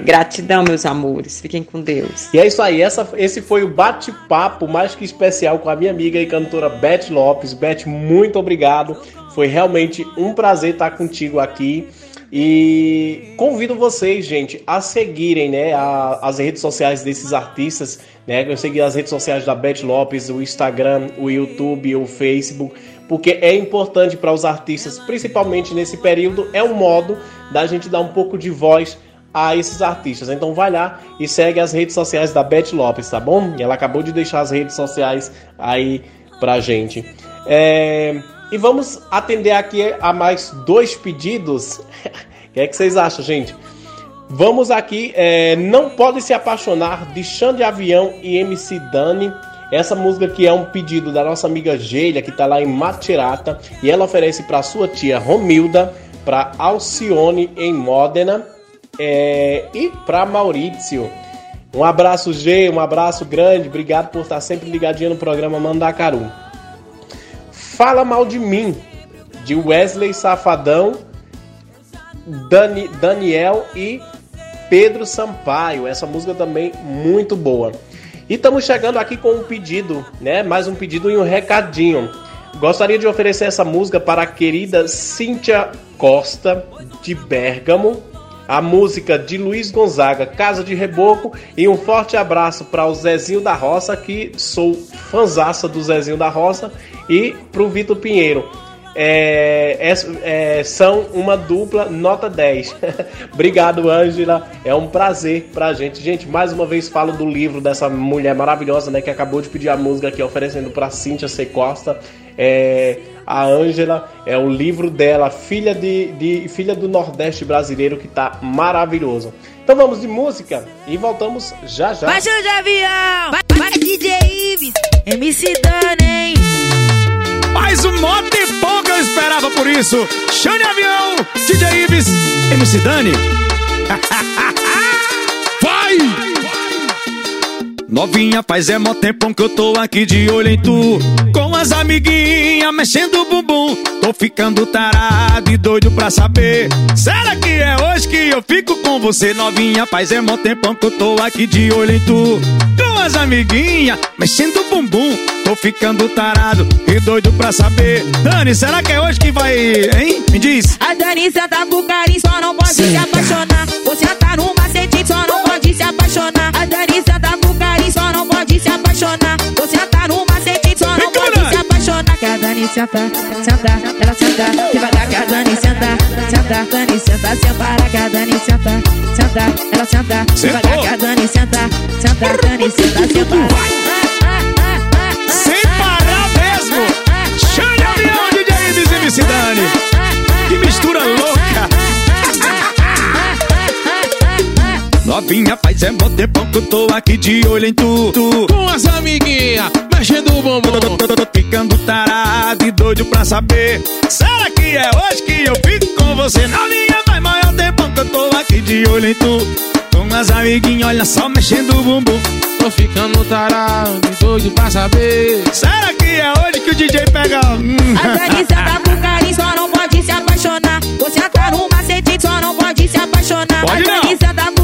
Gratidão, meus amores. Fiquem com Deus. E é isso aí, essa, esse foi o bate-papo mais que especial com a minha amiga e cantora Beth Lopes. Beth, muito obrigado. Foi realmente um prazer estar contigo aqui. E convido vocês, gente, a seguirem né, a- as redes sociais desses artistas. Né, eu segui as redes sociais da Beth Lopes, o Instagram, o YouTube, o Facebook, porque é importante para os artistas, principalmente nesse período, é um modo da gente dar um pouco de voz a esses artistas. Então vai lá e segue as redes sociais da Beth Lopes, tá bom? Ela acabou de deixar as redes sociais aí pra gente. É, E vamos atender aqui a mais dois pedidos. O que é que vocês acham, gente? Vamos aqui, é, Não Pode Se Apaixonar, de Xande de Avião e MC Dani. Essa música que é um pedido da nossa amiga Geila, que tá lá em Matirata. E ela oferece para sua tia Romilda, para Alcione em Módena é, e para Maurício. Um abraço, G, um abraço grande. Obrigado por estar sempre ligadinho no programa Mandacaru. Fala Mal de Mim, de Wesley Safadão, Dani, Daniel e Pedro Sampaio. Essa música também muito boa. E estamos chegando aqui com um pedido, né? Mais um pedido e um recadinho. Gostaria de oferecer essa música para a querida Cíntia Costa, de Bérgamo. A música de Luiz Gonzaga, Casa de Reboco. E um forte abraço para o Zezinho da Roça, que sou fanzaça do Zezinho da Roça. E para o Vitor Pinheiro. É, é- é, são uma dupla nota 10. Obrigado, Ângela. É um prazer pra gente. Gente, mais uma vez falo do livro dessa mulher maravilhosa, né? Que acabou de pedir a música aqui, oferecendo pra Cíntia C. Costa. É, a Ângela é o livro dela, filha, de, de- filha do Nordeste brasileiro, que tá maravilhoso. Então vamos de música e voltamos já já. Vai, Xande de Avião! Vai, vai, DJ Ives! MC Dani! Mais um moto e pouco eu esperava por isso. Xande Avião, DJ Ives, MC Dani. Vai! Novinha, faz é mó tempão que eu tô aqui de olho em tu as amiguinhas mexendo o bumbum Tô ficando tarado e doido pra saber Será que é hoje que eu fico com você Novinha, faz é mó tempão que eu tô aqui de olho em tu Com as amiguinhas mexendo o bumbum Tô ficando tarado e doido pra saber Dani, será que é hoje que vai, hein? Me diz A Dani senta pro carinho, só não pode se apaixonar. Você tá no macete, só não pode se apaixonar. A Dani senta pro carinho, só não pode se apaixonar. Você tá no macete, só não pode se apaixonar. Que a Dani senta, senta, ela senta. Devagar que a Dani senta, senta. Dani senta, sem parar que a Dani senta, senta, ela senta. Devagar que a Dani senta, senta. Dani senta, sem parar. Novinha, faz é mó tempão que eu tô aqui de olho em tu, tu. Com as amiguinhas, mexendo o bumbum tô, tô, tô, tô ficando tarado e doido pra saber Será que é hoje que eu fico com você? Novinha, faz maior tempão que eu tô aqui de olho em tu Com as amiguinhas, olha só, mexendo o bumbum Tô ficando tarado e doido pra saber Será que é hoje que o DJ pega... hum? A senta pro carinho, só não pode se apaixonar. Você tá no macete, só não pode se apaixonar. Pode a não.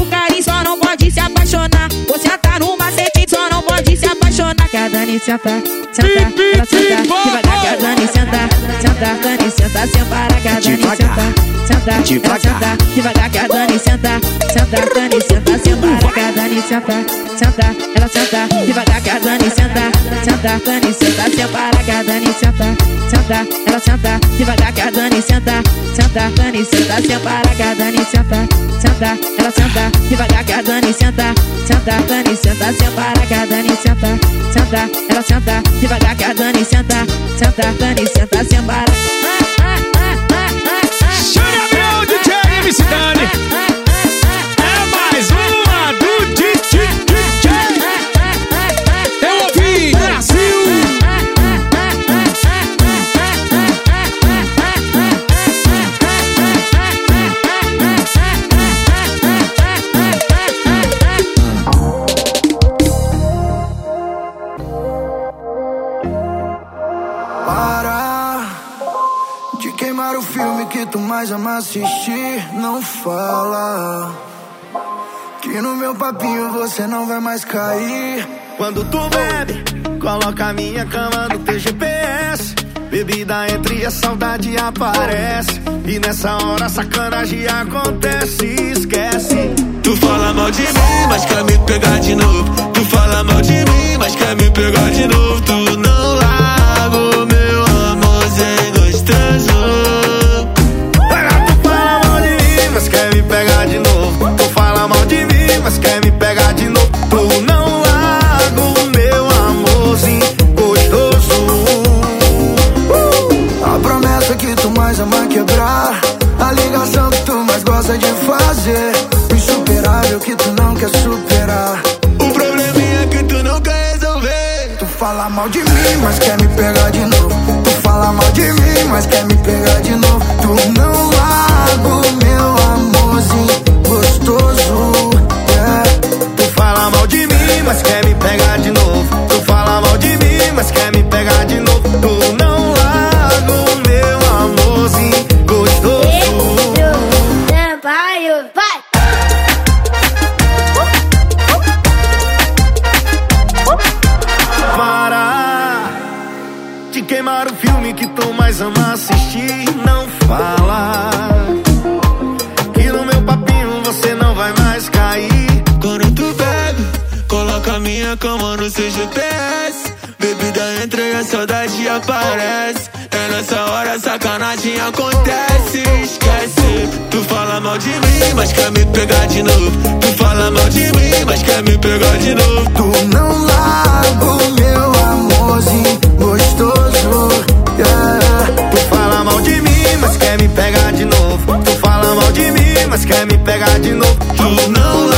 A Dani senta, senta, ela senta. Devagar Dani senta, senta, Dani senta, sem parar Dani senta. Senta, ela senta, devagar Dani senta, senta, Dani senta, sem parar Dani senta, senta, ela senta, devagar Dani senta, senta, Dani senta, sem parar que a Dani senta, senta, ela senta, devagar que a Dani senta, senta, Dani senta, sem parar que a Dani senta, senta, ela senta, devagar que a Dani senta, senta, Dani senta, sem parar que a Dani senta, senta, ela senta, devagar que a Dani senta, senta, Dani senta, mais ama assistir. Não fala que no meu papinho você não vai mais cair. Quando tu bebe, coloca a minha cama no teu GPS. Bebida entre a saudade aparece. E nessa hora a sacanagem acontece. Esquece. Tu fala mal de mim, mas quer me pegar de novo. Tu fala mal de mim, mas quer me pegar de novo. Tu não gosta de fazer. O insuperável que tu não quer superar. O probleminha que tu não quer resolver. Tu fala mal de mim, mas quer me pegar de novo. Tu fala mal de mim, mas quer me pegar de novo. Tu não larga o meu amorzinho gostoso. É. Tu fala mal de mim, mas quer me pegar de novo. Tu fala mal de mim, mas quer me pegar de novo. Tu não larga o meu amorzinho cama no seu GPS. Bebida entra e a saudade aparece. É nessa hora a sacanagem acontece. Esquece. Tu fala mal de mim, mas quer me pegar de novo. Tu fala mal de mim, mas quer me pegar de novo. Tu não larga o meu amorzinho gostoso. Yeah. Tu fala mal de mim, mas quer me pegar de novo. Tu fala mal de mim, mas quer me pegar de novo. Tu não larga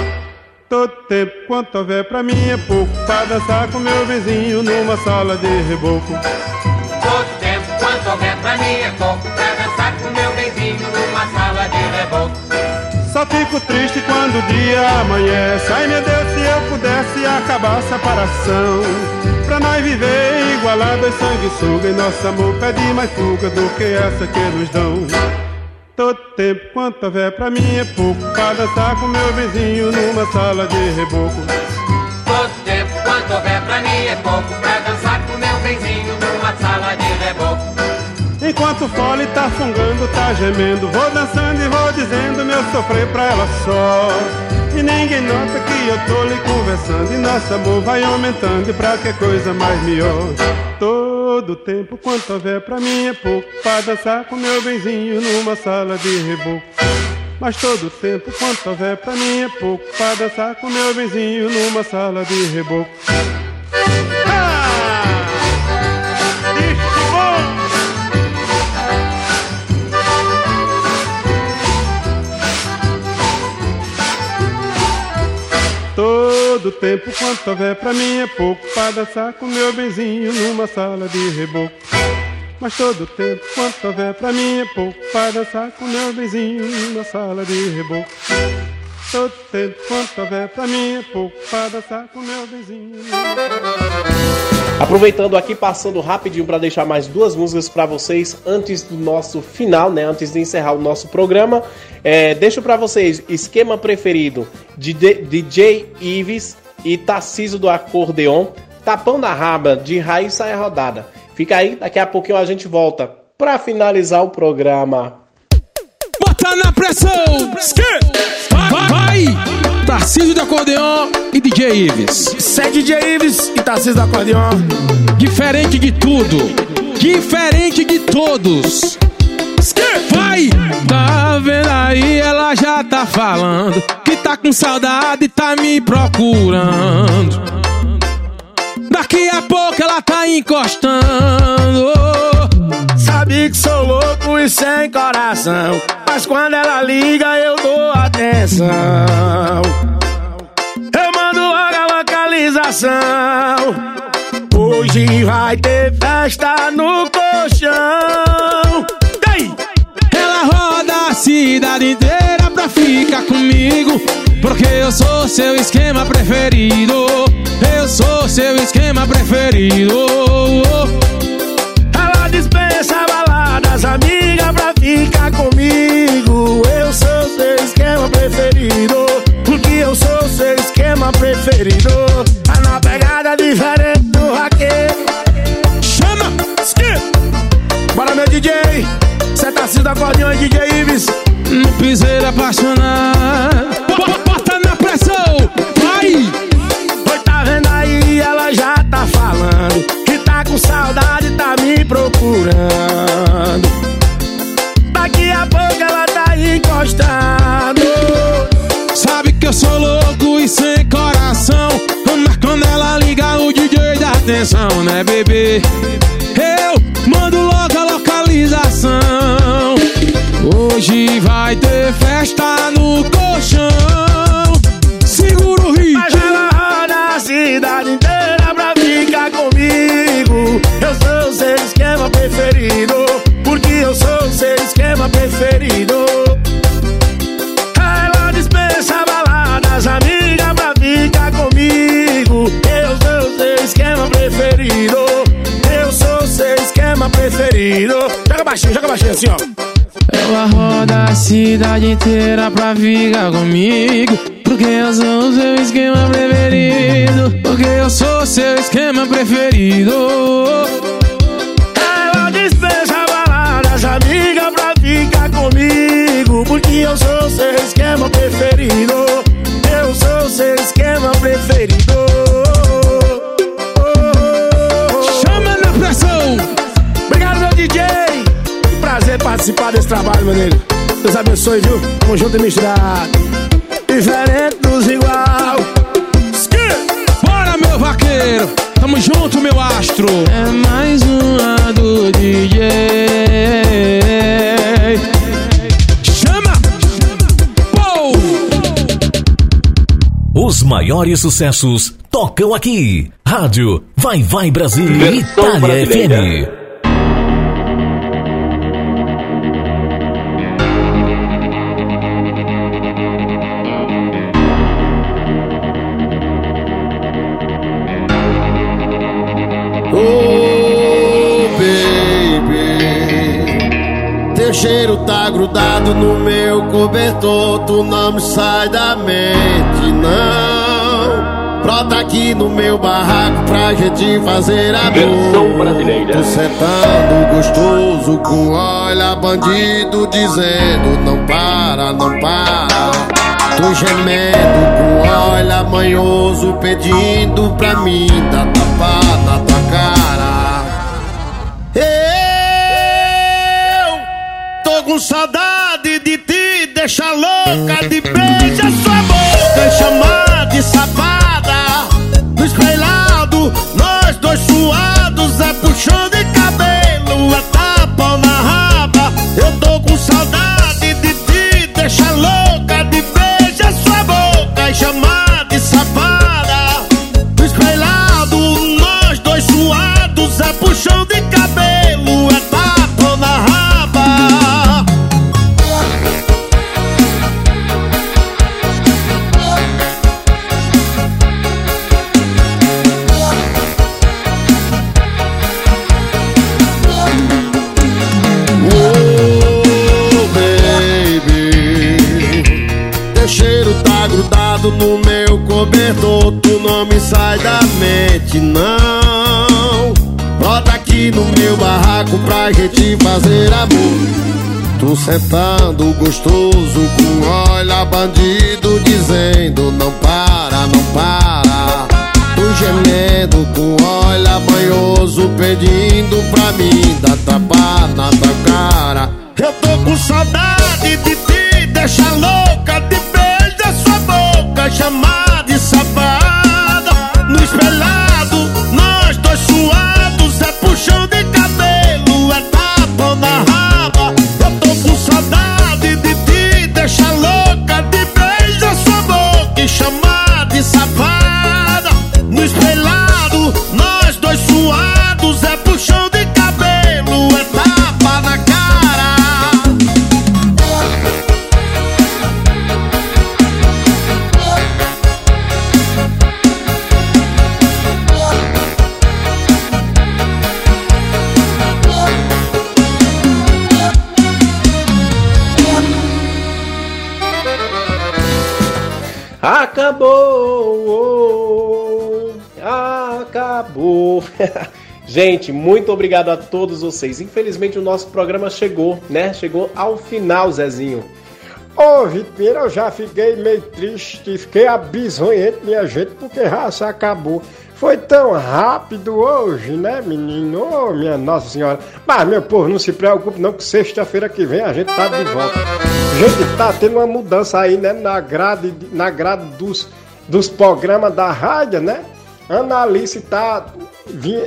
Todo tempo quanto houver pra mim é pouco. Pra dançar com meu vizinho numa sala de reboco. Todo tempo quanto houver pra mim é pouco. Pra dançar com meu benzinho numa sala de reboco. Só fico triste quando o dia amanhece. Ai meu Deus, se eu pudesse acabar a separação. Pra nós viver igualados, sanguessuga. E nosso amor pede mais fuga do que essa que nos dão Todo tempo quanto houver pra mim é pouco. Pra dançar com meu vizinho numa sala de reboco. Todo tempo quanto houver pra mim é pouco. Pra dançar com meu benzinho numa sala de reboco. Enquanto o fole tá fungando, tá gemendo. Vou dançando e vou dizendo meu sofrer pra ela só E ninguém nota que eu tô lhe conversando. E nosso amor vai aumentando e pra que coisa mais melhor? Todo tempo quanto houver pra mim é pouco Pra dançar com meu benzinho numa sala de reboco. Mas todo tempo quanto houver pra mim é pouco Pra dançar com meu benzinho numa sala de reboco Todo tempo. Quanto houver pra mim é pouco Pra dançar com meu benzinho numa sala de reboco. Mas todo tempo quanto houver pra mim é pouco Pra dançar com meu benzinho numa sala de reboco. Todo tempo quanto houver pra mim é pouco Pra dançar com meu benzinho Aproveitando aqui, passando rapidinho para deixar mais duas músicas para vocês antes do nosso final, né? Antes de encerrar o nosso programa. É, deixo para vocês esquema preferido de DJ Ives e Tarciso do Acordeon, Tapão na Raba de Raíssa é Rodada. Fica aí, daqui a pouquinho a gente volta para finalizar o programa. Bota na pressão! Vai! vai. Tarcísio do Acordeon e DJ Ives. Isso é DJ Ives e Tarcísio do Acordeon. Diferente de tudo. Diferente de todos. Vai! Tá vendo aí, ela já tá falando Que tá com saudade e tá me procurando Daqui a pouco ela tá encostando Sabe que sou louco e sem coração Mas quando ela liga eu dou atenção. Eu mando logo a localização. Hoje vai ter festa no colchão. Ei! Ela roda a cidade inteira pra ficar comigo Porque eu sou seu esquema preferido. Eu sou seu esquema preferido. Ela dispensa baladas, amiga, pra ficar comigo preferido Tá na pegada diferente do raqueiro Chama! Bora meu DJ Cê tá da acordeão e DJ Ives No piseiro apaixonado Bota na pressão! Vai! Oi, tá vendo aí? Ela já tá falando Que tá com saudade, tá me procurando atenção, né bebê? Eu mando logo a localização Hoje vai ter festa no baixinho, joga baixinho assim, ó. Ela roda a cidade inteira pra ficar comigo. Porque eu sou o seu esquema preferido. Porque eu sou o seu esquema preferido. Ela dispensa baladas, amiga, pra ficar comigo. Porque eu sou o seu esquema preferido. Eu sou o seu esquema preferido participar desse trabalho, meu nego Deus abençoe, viu? Tamo junto e misturado Diferente dos igual Bora, meu vaqueiro Tamo junto, meu astro É mais uma do DJ Chama! Pou! Os maiores sucessos tocam aqui. Rádio Vai Vai Brasil Itália brasileira. FM. Cheiro tá grudado no meu cobertor. Tu não me sai da mente, não. Brota aqui no meu barraco pra gente fazer amor. Versão brasileira. Tô sentando gostoso com olha bandido dizendo não para, não para. Tô gemendo com olha manhoso pedindo pra mim dar tapa na tua cara. Com saudade de ti, deixa louca de beijar sua boca e chamar de safada. No espelhado, nós dois suados, é puxão de cabelo, é tapa na raba. Eu tô com saudade de ti, deixa louca de beijar sua boca e chamar de safada. No espelhado, nós dois suados, é puxão de cabelo, no meu cobertor Tu não me sai da mente, não. Brota aqui no meu barraco pra gente fazer amor. Tô sentando gostoso com olha bandido Dizendo não para, não para. Tô gemendo com olha banhoso Pedindo pra mim dar tapa na tua cara. Eu tô com saudade de ti Deixa louca de boca Chamar de safada. No espelhado Nós dois suados Acabou! Acabou! Gente, muito obrigado a todos vocês. Infelizmente o nosso programa chegou, né? Chegou ao final, Zezinho. Ô, Vitor, eu já fiquei meio triste, fiquei abisonhento, minha gente, porque se acabou. Foi tão rápido hoje, né, menino? Ô, minha Nossa Senhora. Mas, meu povo, não se preocupe não, que sexta-feira que vem a gente tá de volta. A gente tá tendo uma mudança aí, né, na grade, na grade dos, dos programas da rádio, né? Ana Alice tá.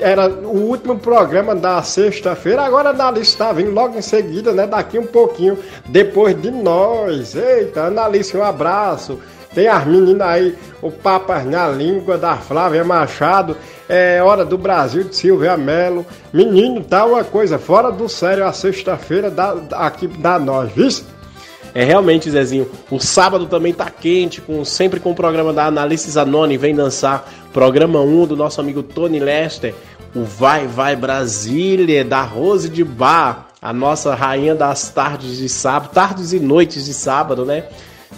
Era o último programa da sexta-feira, agora a tá vindo logo em seguida, né? Daqui um pouquinho, depois de nós. Eita, Ana Alice, um abraço. Tem as meninas aí, o Papas na Língua, da Flávia Machado, é Hora do Brasil, de Silvia Melo. Menino, tá uma coisa fora do sério a sexta-feira da, aqui da nós, viu? É realmente, Zezinho. O sábado também tá quente, com sempre com o programa da Análise Zanoni, vem dançar. Programa 1 do nosso amigo Tony Lester. O Vai Vai Brasília, da Rose de Bar, a nossa rainha das tardes de sábado, tardes e noites de sábado, né?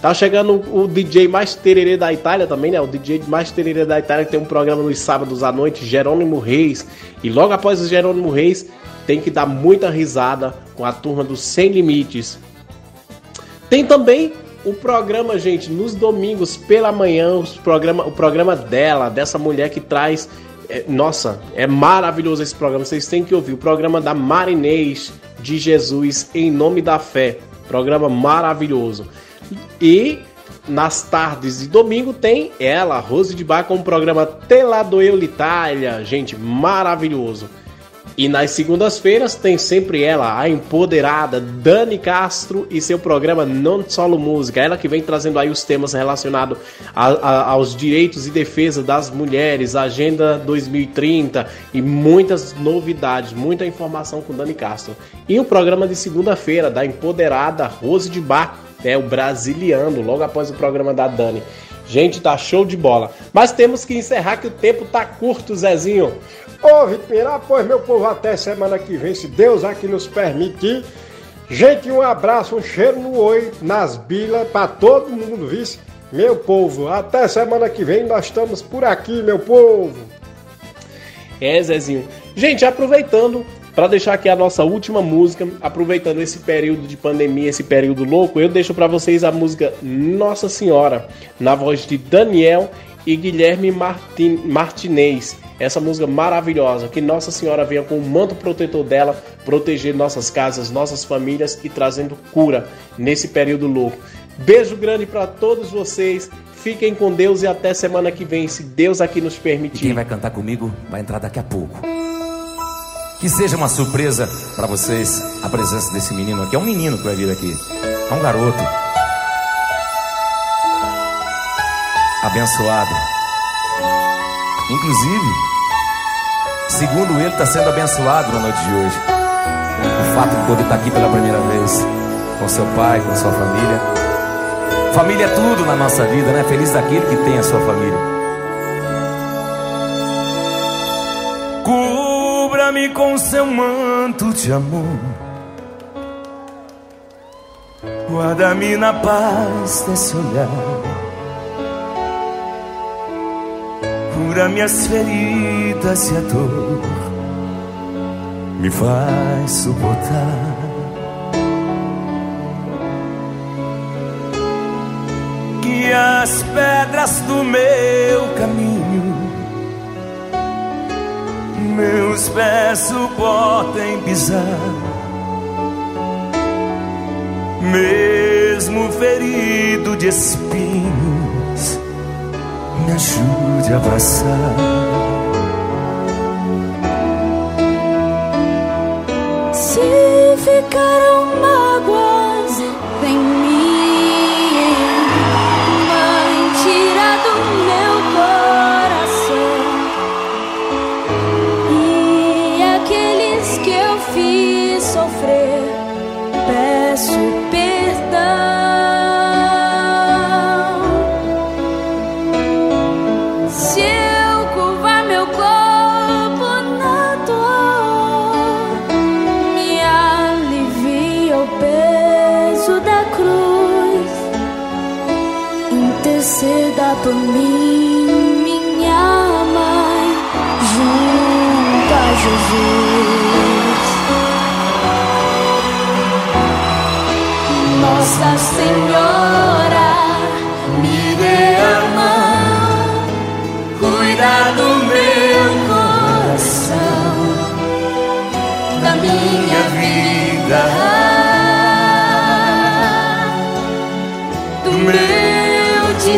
Tá chegando o DJ mais tererê da Itália também, né? O DJ mais tererê da Itália que tem um programa nos sábados à noite, Jerônimo Reis. E logo após o Jerônimo Reis, tem que dar muita risada com a turma dos Sem Limites. Tem também o programa, gente, nos domingos pela manhã, os programa, o programa dela, dessa mulher que traz. é, nossa, é maravilhoso esse programa. Vocês têm que ouvir. O programa da Marinês de Jesus em nome da fé. Programa maravilhoso. E nas tardes de domingo tem ela, Rose de Bar, com o programa Teladoeu l'Italia. Gente, maravilhoso. E nas segundas-feiras tem sempre ela, a empoderada Dani Castro e seu programa Non Solo Música. Ela que vem trazendo aí os temas relacionados a- a- aos direitos e defesa das mulheres, Agenda 2030 e muitas novidades, muita informação com Dani Castro. E o programa de segunda-feira da empoderada Rose de Bar, é o Brasiliano, logo após o programa da Dani. Gente, tá show de bola. Mas temos que encerrar que o tempo tá curto, Zezinho. Ô, ah, pois meu povo, até semana que vem, se Deus aqui nos permitir. Gente, um abraço, um cheiro no oi, nas bilas, pra todo mundo, viu? Meu povo, até semana que vem nós estamos por aqui, meu povo. É, Zezinho. Gente, aproveitando para deixar aqui a nossa última música, aproveitando esse período de pandemia, esse período louco, eu deixo para vocês a música Nossa Senhora, na voz de Daniel e Guilherme Martin, Martinez. Essa música maravilhosa, que Nossa Senhora venha com o manto protetor dela, proteger nossas casas, nossas famílias e trazendo cura nesse período louco. Beijo grande para todos vocês. Fiquem com Deus e até semana que vem, se Deus aqui nos E permitir. quem vai cantar comigo vai entrar daqui a pouco. Que seja uma surpresa para vocês a presença desse menino aqui. É um menino que vai vir aqui. É um garoto. Abençoado. Inclusive, segundo ele, está sendo abençoado na noite de hoje. O fato de poder estar aqui pela primeira vez com seu pai, com sua família. Família é tudo na nossa vida, né? Feliz daquele que tem a sua família. Cubra-me com seu manto de amor. Guarda-me na paz desse olhar. Cura minhas feridas e a dor. Me faz suportar. Que as pedras do meu caminho meus pés suportem pisar. Mesmo ferido de espinhos, me ajude a passar. Se ficaram mágoas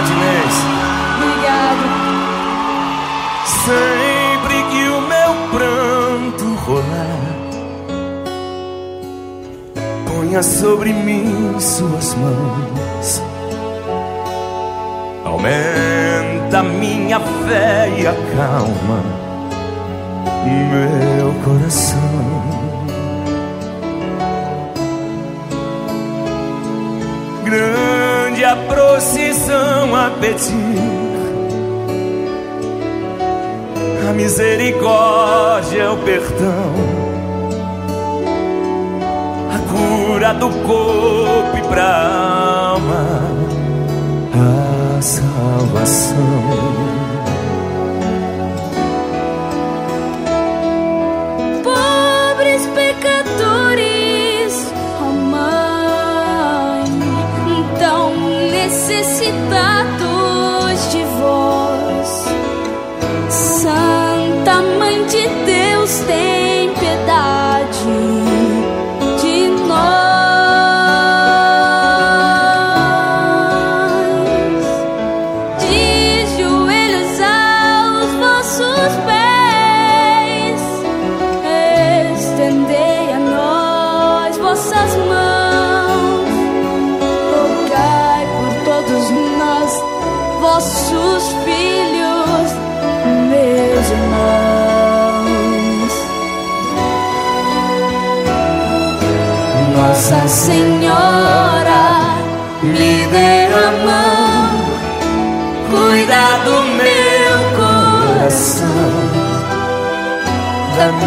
Martinez. Obrigado. Sempre que o meu pranto rolar, ponha sobre mim suas mãos. Aumenta minha fé e acalma meu coração. Grande a procissão a pedir. A misericórdia, o perdão, a cura do corpo e pra alma, a salvação. Necessitados de vós. Santa Mãe de Deus,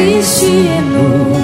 existe em nós.